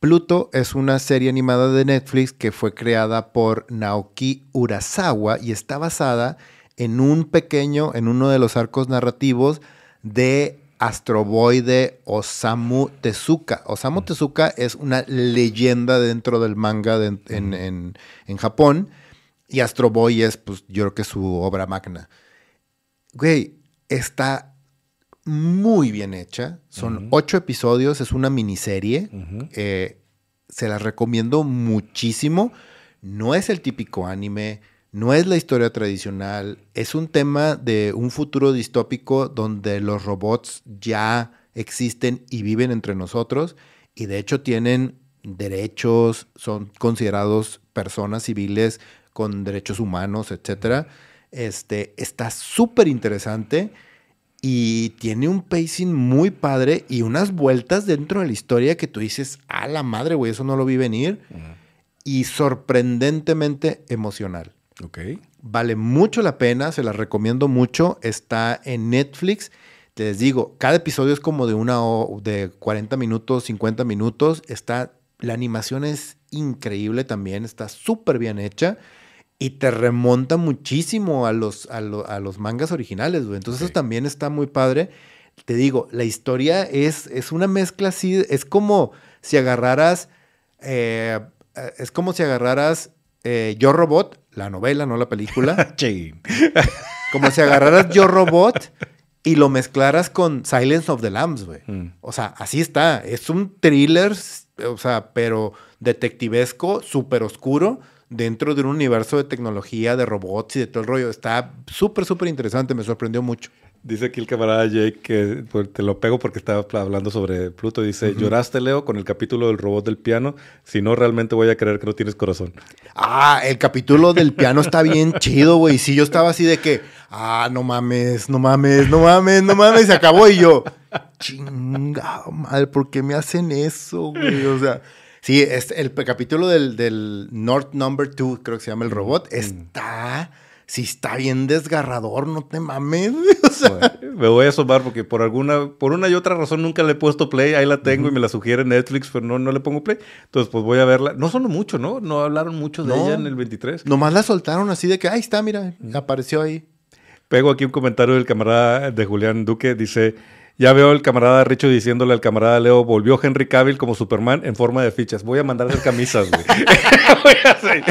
Pluto es una serie animada de Netflix que fue creada por Naoki Urasawa y está basada en un pequeño, en uno de los arcos narrativos de Astro Boy de Osamu Tezuka. Osamu Tezuka es una leyenda dentro del manga en, Japón y Astro Boy es, pues, yo creo que su obra magna. Güey, está muy bien hecha. Son ocho episodios, es una miniserie. Eh, se las recomiendo muchísimo. No es el típico anime, no es la historia tradicional, es un tema de un futuro distópico donde los robots ya existen y viven entre nosotros y de hecho tienen derechos, son considerados personas civiles con derechos humanos, etc. Este, está súper interesante y tiene un pacing muy padre y unas vueltas dentro de la historia que tú dices, a la madre, güey, eso no lo vi venir. Y sorprendentemente emocional. Ok. Vale mucho la pena, se la recomiendo mucho. Está en Netflix. Les digo, cada episodio es como de una de 40 minutos, 50 minutos. Está, la animación es increíble también, está súper bien hecha y te remonta muchísimo a los, a, los mangas originales, güey. Entonces eso también está muy padre. Te digo, la historia es, es una mezcla así, es como si agarraras, eh, es como si agarraras eh, Yo Robot, la novela, no la película. (laughs) como si agarraras Yo Robot y lo mezclaras con Silence of the Lambs, güey. Mm. O sea, así está. Es un thriller, o sea, pero detectivesco, súper oscuro dentro de un universo de tecnología, de robots y de todo el rollo. Está súper, súper interesante, me sorprendió mucho. Dice aquí el camarada Jake que pues, te lo pego porque estaba hablando sobre Pluto. Dice, lloraste Leo con el capítulo del robot del piano. Si no, realmente voy a creer que no tienes corazón. Ah, el capítulo del piano está bien chido, güey. Sí, yo estaba así de que, ah, no mames, no mames, no mames, no mames. Se acabó y yo, chingado madre, ¿por qué me hacen eso, güey? O sea... Sí, es el capítulo del, North Number 2, creo que se llama el robot, mm. está... Sí, está bien desgarrador, no te mames. (laughs) me voy a asomar porque por alguna, por una y otra razón nunca le he puesto play. Ahí la tengo y me la sugiere Netflix, pero no, no le pongo play. Entonces, pues voy a verla. No sonó mucho, ¿no? No hablaron mucho de ella en el 23. Nomás la soltaron así de que, ahí está, mira, apareció ahí. Pego aquí un comentario del camarada de Julián Duque. Dice, ya veo el camarada Richo diciéndole al camarada Leo, volvió Henry Cavill como Superman en forma de fichas. Voy a mandar hacer camisas, güey. (laughs) Voy a hacer...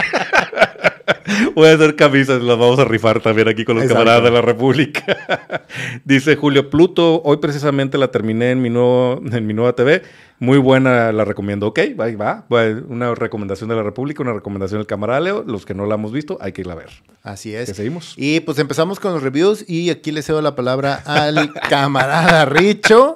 Voy a hacer camisas, las vamos a rifar también aquí con los camaradas de la República. (laughs) Dice Julio Pluto, hoy precisamente la terminé en mi, nuevo, en mi nueva TV. Muy buena, la recomiendo. Ok, va, va. Una recomendación de la República, una recomendación del camarada Leo. Los que no la hemos visto, hay que irla a ver. Así es. seguimos? Y pues empezamos con los reviews y aquí le cedo la palabra al (laughs) camarada Richo.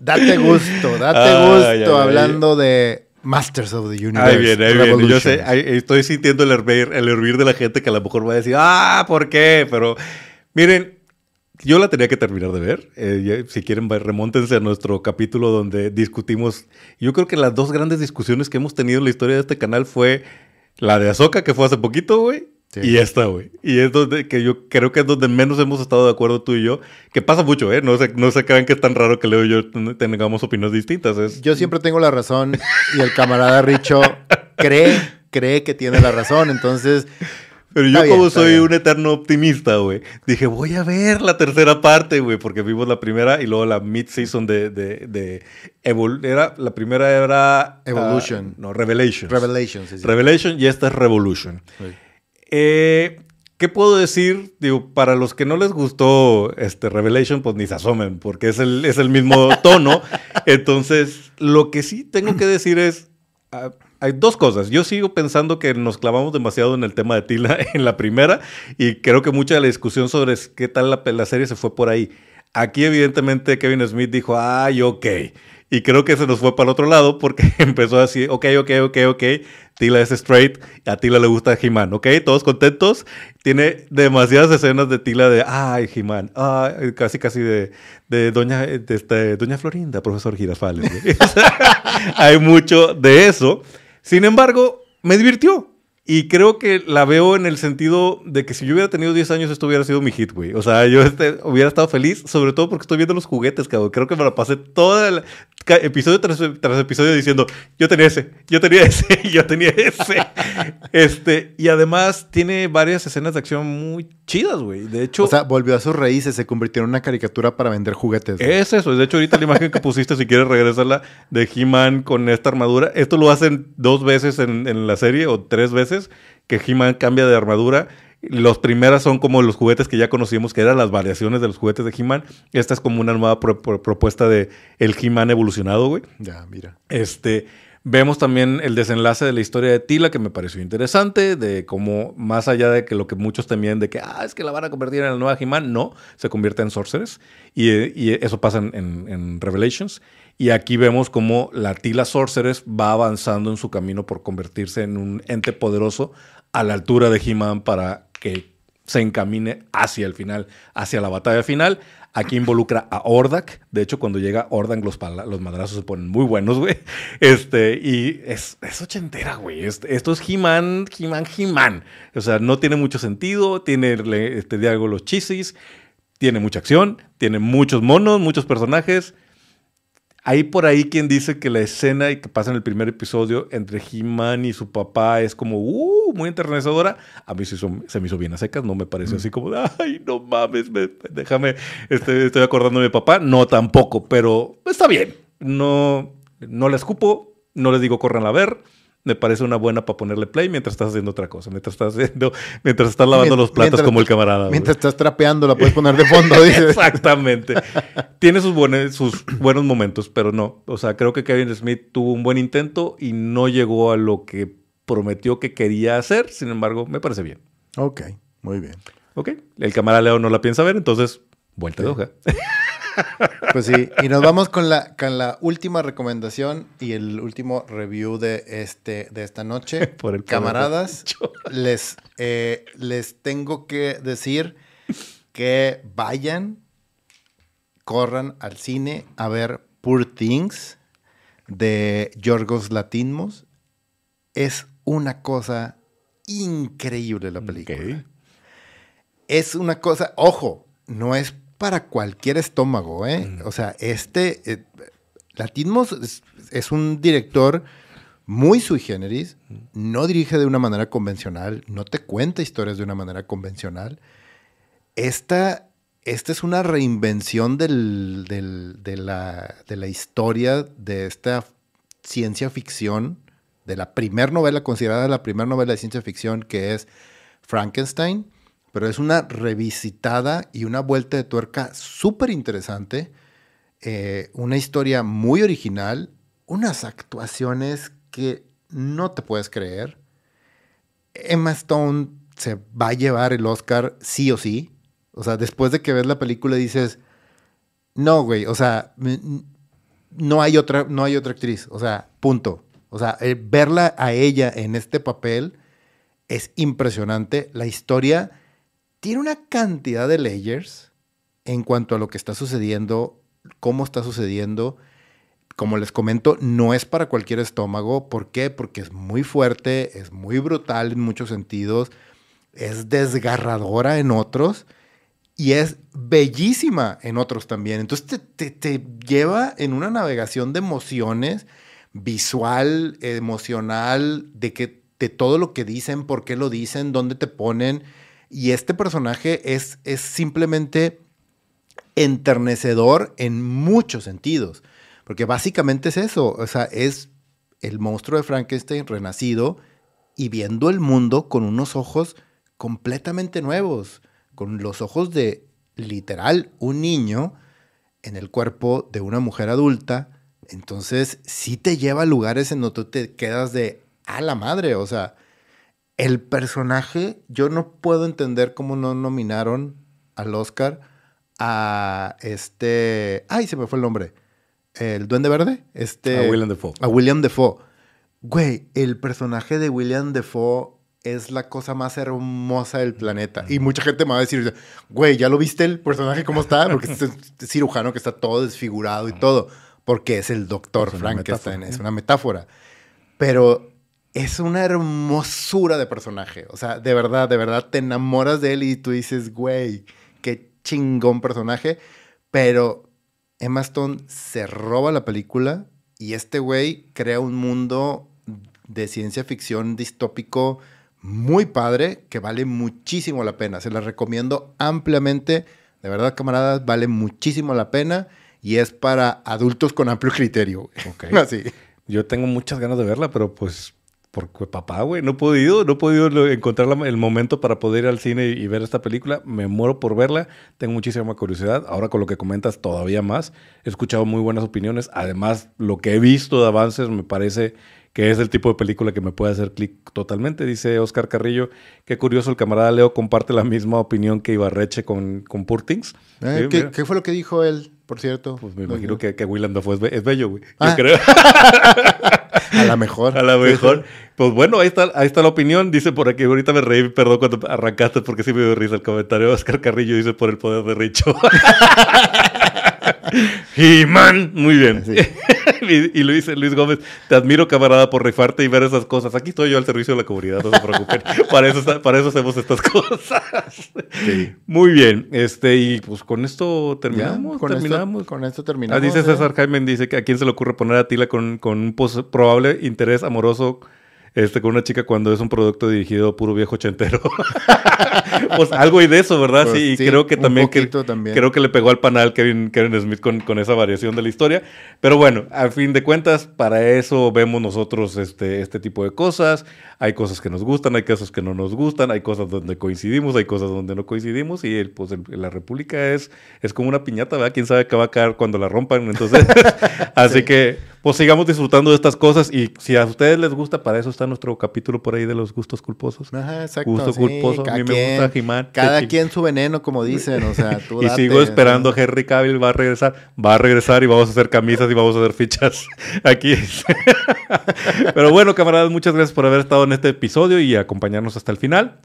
Date gusto, date gusto hablando de Masters of the Universe. Ahí viene, ahí viene. Yo sé, estoy sintiendo el hervir, el hervir de la gente que a lo mejor va a decir, ah, ¿por qué? Pero miren, yo la tenía que terminar de ver. Eh, si quieren, remóntense a nuestro capítulo donde discutimos. Yo creo que las dos grandes discusiones que hemos tenido en la historia de este canal fue la de Azoka, que fue hace poquito, güey, y esta, güey. Y es donde que yo creo que es donde menos hemos estado de acuerdo tú y yo. Que pasa mucho, ¿eh? No se, no se crean que es tan raro que Leo y yo tengamos opiniones distintas. Es... Yo siempre tengo la razón y el camarada Richo cree, cree que tiene la razón. Entonces, pero yo como soy un eterno optimista, güey, dije, voy a ver la tercera parte, güey, porque vimos la primera y luego la mid-season de... de, de era, la primera era... Ah, Evolution. no, Revelation. Revelation, sí, Revelation y esta es Revolution. Eh, ¿Qué puedo decir? Digo, para los que no les gustó este Revelation, pues ni se asomen, porque es el, es el mismo (laughs) tono. Entonces, lo que sí tengo que decir es, ah, hay dos cosas. Yo sigo pensando que nos clavamos demasiado en el tema de Tila (laughs) en la primera y creo que mucha de la discusión sobre qué tal la, la serie se fue por ahí. Aquí evidentemente Kevin Smith dijo, ay, ok. Y creo que se nos fue para el otro lado porque (laughs) empezó así, ok, ok, ok, ok, Tila es straight, a Tila le gusta He-Man, ok, todos contentos. Tiene demasiadas escenas de Tila de, ay, He-Man, casi, casi de, de Doña, este, Doña Florinda, profesor Girafales. (laughs) Hay mucho de eso. Sin embargo, me divirtió. Y creo que la veo en el sentido de que si yo hubiera tenido 10 años, esto hubiera sido mi hit, güey. O sea, yo este, hubiera estado feliz, sobre todo porque estoy viendo los juguetes, cabrón. Creo que me la pasé todo el episodio tras, episodio diciendo, yo tenía ese, yo tenía ese, (laughs) yo tenía ese. este, y además tiene varias escenas de acción muy chidas, güey. De hecho... O sea, volvió a sus raíces, se convirtió en una caricatura para vender juguetes. Es eso. De hecho, ahorita la imagen que pusiste, si quieres regresarla, de He-Man con esta armadura. Esto lo hacen dos veces en, en la serie o tres veces que He-Man cambia de armadura Los primeras son como los juguetes que ya conocíamos, que eran las variaciones de los juguetes de He-Man. Esta es como una nueva propuesta de el He-Man evolucionado, güey. Ya, mira. Este, vemos también el desenlace de la historia de Tila, que me pareció interesante, de cómo, más allá de que lo que muchos temían de que, ah, es que la van a convertir en la nueva He-Man, no, se convierte en Sorceress. Y, y eso pasa en, en Revelations. Y aquí vemos cómo la Tila Sorceress va avanzando en su camino por convertirse en un ente poderoso a la altura de He-Man para que se encamine hacia el final, hacia la batalla final. Aquí involucra a Ordak. De hecho, cuando llega Ordak, los, los madrazos se ponen muy buenos, güey. (laughs) Este, y es, es ochentera, güey. esto es He-Man, He-Man, He-Man. O sea, no tiene mucho sentido. Tiene este diálogo los chisis. Tiene mucha acción. Tiene muchos monos, muchos personajes. Hay por ahí quien dice que la escena que pasa en el primer episodio entre He-Man y su papá es como uh, muy enternecedora. A mí se, se me hizo bien a secas, no me pareció así como, ay, no mames, déjame, este, estoy acordando de mi papá. No, tampoco, pero está bien. No, no le escupo, no le digo corran a ver me parece una buena para ponerle play mientras estás haciendo otra cosa. Mientras estás haciendo, mientras estás lavando los platos como el camarada. Mientras estás trapeando, la puedes poner de fondo. (laughs) Exactamente. Tiene sus buenos, sus buenos momentos, pero no. O sea, creo que Kevin Smith tuvo un buen intento y no llegó a lo que prometió que quería hacer. Sin embargo, me parece bien. Ok, muy bien. Ok. El camarada Leo no la piensa ver, entonces, vuelta de hoja. (laughs) Pues sí, y nos vamos con la, con la última recomendación y el último review de, este, de esta noche. (laughs) Por el Camaradas, (laughs) les, eh, les tengo que decir que vayan, corran al cine a ver Poor Things de Yorgos Latimos. Es una cosa increíble la película. Es una cosa, ojo, no es para cualquier estómago, ¿eh? Mm. O sea, este, eh, Latimos es, un director muy sui generis, mm. no dirige de una manera convencional, no te cuenta historias de una manera convencional. Esta, esta es una reinvención de, la, de la historia de esta ciencia ficción, de la primera novela, considerada la primera novela de ciencia ficción, que es Frankenstein pero es una revisitada y una vuelta de tuerca súper interesante, eh, una historia muy original, unas actuaciones que no te puedes creer. Emma Stone se va a llevar el Oscar sí o sí. O sea, después de que ves la película dices, no, güey, o sea, no hay otra, no hay otra actriz. O sea, punto. O sea, eh, verla a ella en este papel es impresionante. La historia tiene una cantidad de layers en cuanto a lo que está sucediendo, cómo está sucediendo. Como les comento, no es para cualquier estómago. ¿Por qué? Porque es muy fuerte, es muy brutal en muchos sentidos, es desgarradora en otros y es bellísima en otros también. Entonces te, lleva en una navegación de emociones, visual, emocional, de, que, de todo lo que dicen, por qué lo dicen, dónde te ponen y este personaje es, es simplemente enternecedor en muchos sentidos. Porque básicamente es eso. O sea, es el monstruo de Frankenstein renacido y viendo el mundo con unos ojos completamente nuevos. Con los ojos de literal un niño en el cuerpo de una mujer adulta. Entonces, sí te lleva a lugares en donde te quedas de a la madre. O sea, el personaje, yo no puedo entender cómo no nominaron al Oscar a este. Ay, se me fue el nombre. El Duende Verde. Este, a William Defoe. A William Defoe. Güey, el personaje de William Defoe es la cosa más hermosa del planeta. Y mucha gente me va a decir, güey, ¿ya lo viste el personaje cómo está? Porque es cirujano que está todo desfigurado y todo. Porque es el doctor Frankenstein, es una metáfora. Pero es una hermosura de personaje. O sea, de verdad, de verdad te enamoras de él y tú dices, güey, qué chingón personaje. Pero Emma Stone se roba la película y este güey crea un mundo de ciencia ficción distópico muy padre que vale muchísimo la pena. Se la recomiendo ampliamente. De verdad, camaradas, vale muchísimo la pena y es para adultos con amplio criterio. Ok. (laughs) Así. Yo tengo muchas ganas de verla, pero pues Porque papá, güey, no he podido, no he podido encontrar el momento para poder ir al cine y, ver esta película. Me muero por verla, tengo muchísima curiosidad. Ahora con lo que comentas todavía más. He escuchado muy buenas opiniones. Además, lo que he visto de avances me parece que es el tipo de película que me puede hacer clic totalmente. Dice Oscar Carrillo, qué curioso, el camarada Leo comparte la misma opinión que Ibarreche con, con Purtings. Eh, ¿qué, fue lo que dijo él, por cierto? Pues me imagino que, que Willem Dafoe es, bello, güey. Yo ah. creo. (laughs) (laughs) A la mejor. A la mejor. Pues bueno, ahí está, ahí está la opinión. Dice por aquí, ahorita me reí, perdón cuando arrancaste porque sí me dio risa el comentario. Oscar Carrillo dice por el poder de Richo. (laughs) He-Man. Muy bien. (laughs) y, dice Luis Gómez, te admiro camarada por rifarte y ver esas cosas. Aquí estoy yo al servicio de la comunidad, no se preocupen. (laughs) para, eso, para eso hacemos estas cosas. Muy bien. Este, y pues con esto terminamos. con terminamos. Esto, con esto terminamos. Ah, dice César Jaime, dice que a quién se le ocurre poner a Tila con, con un probable interés amoroso este, con una chica cuando es un producto dirigido puro viejo ochentero. (laughs) pues algo y de eso, ¿verdad? Pues sí, y creo que también, que creo que le pegó al panal Kevin, Kevin Smith con, con, esa variación de la historia. Pero bueno, al fin de cuentas, para eso vemos nosotros este, este tipo de cosas. Hay cosas que nos gustan, hay cosas que no nos gustan, hay cosas donde coincidimos, hay cosas donde no coincidimos. Y el, pues la República es, es como una piñata, ¿verdad? Quién sabe qué va a caer cuando la rompan. Entonces, (laughs) así que pues sigamos disfrutando de estas cosas. Y si a ustedes les gusta, para eso está nuestro capítulo por ahí de los gustos culposos. Ajá, exacto. Gusto culposo. A mí me gusta Jimán. Cada quien su veneno, como dicen. O sea, tú (laughs) Y sigo esperando a Henry Cavill, va a regresar. Va a regresar y vamos a hacer camisas y vamos a hacer fichas (laughs) aquí. (laughs) Pero bueno, camaradas, muchas gracias por haber estado en este episodio y acompañarnos hasta el final.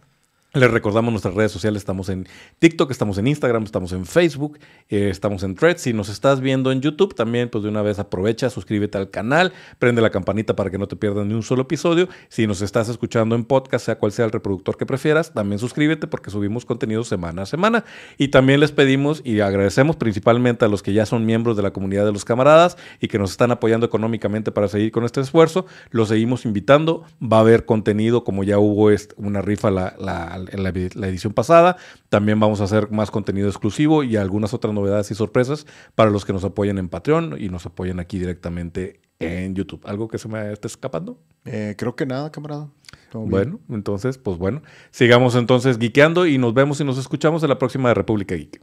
Les recordamos nuestras redes sociales, estamos en TikTok, estamos en Instagram, estamos en Facebook, eh, estamos en Threads. Si nos estás viendo en YouTube, también pues de una vez aprovecha, suscríbete al canal, prende la campanita para que no te pierdas ni un solo episodio. Si nos estás escuchando en podcast, sea cual sea el reproductor que prefieras, también suscríbete porque subimos contenido semana a semana. Y también les pedimos y agradecemos principalmente a los que ya son miembros de la comunidad de los camaradas y que nos están apoyando económicamente para seguir con este esfuerzo. Los seguimos invitando. Va a haber contenido como ya hubo una rifa la en la, edición pasada. También vamos a hacer más contenido exclusivo y algunas otras novedades y sorpresas para los que nos apoyen en Patreon y nos apoyen aquí directamente en YouTube. ¿Algo que se me esté escapando? Eh, creo que nada, camarada. Bueno, entonces, pues bueno, sigamos entonces geekeando y nos vemos y nos escuchamos en la próxima de República Geek.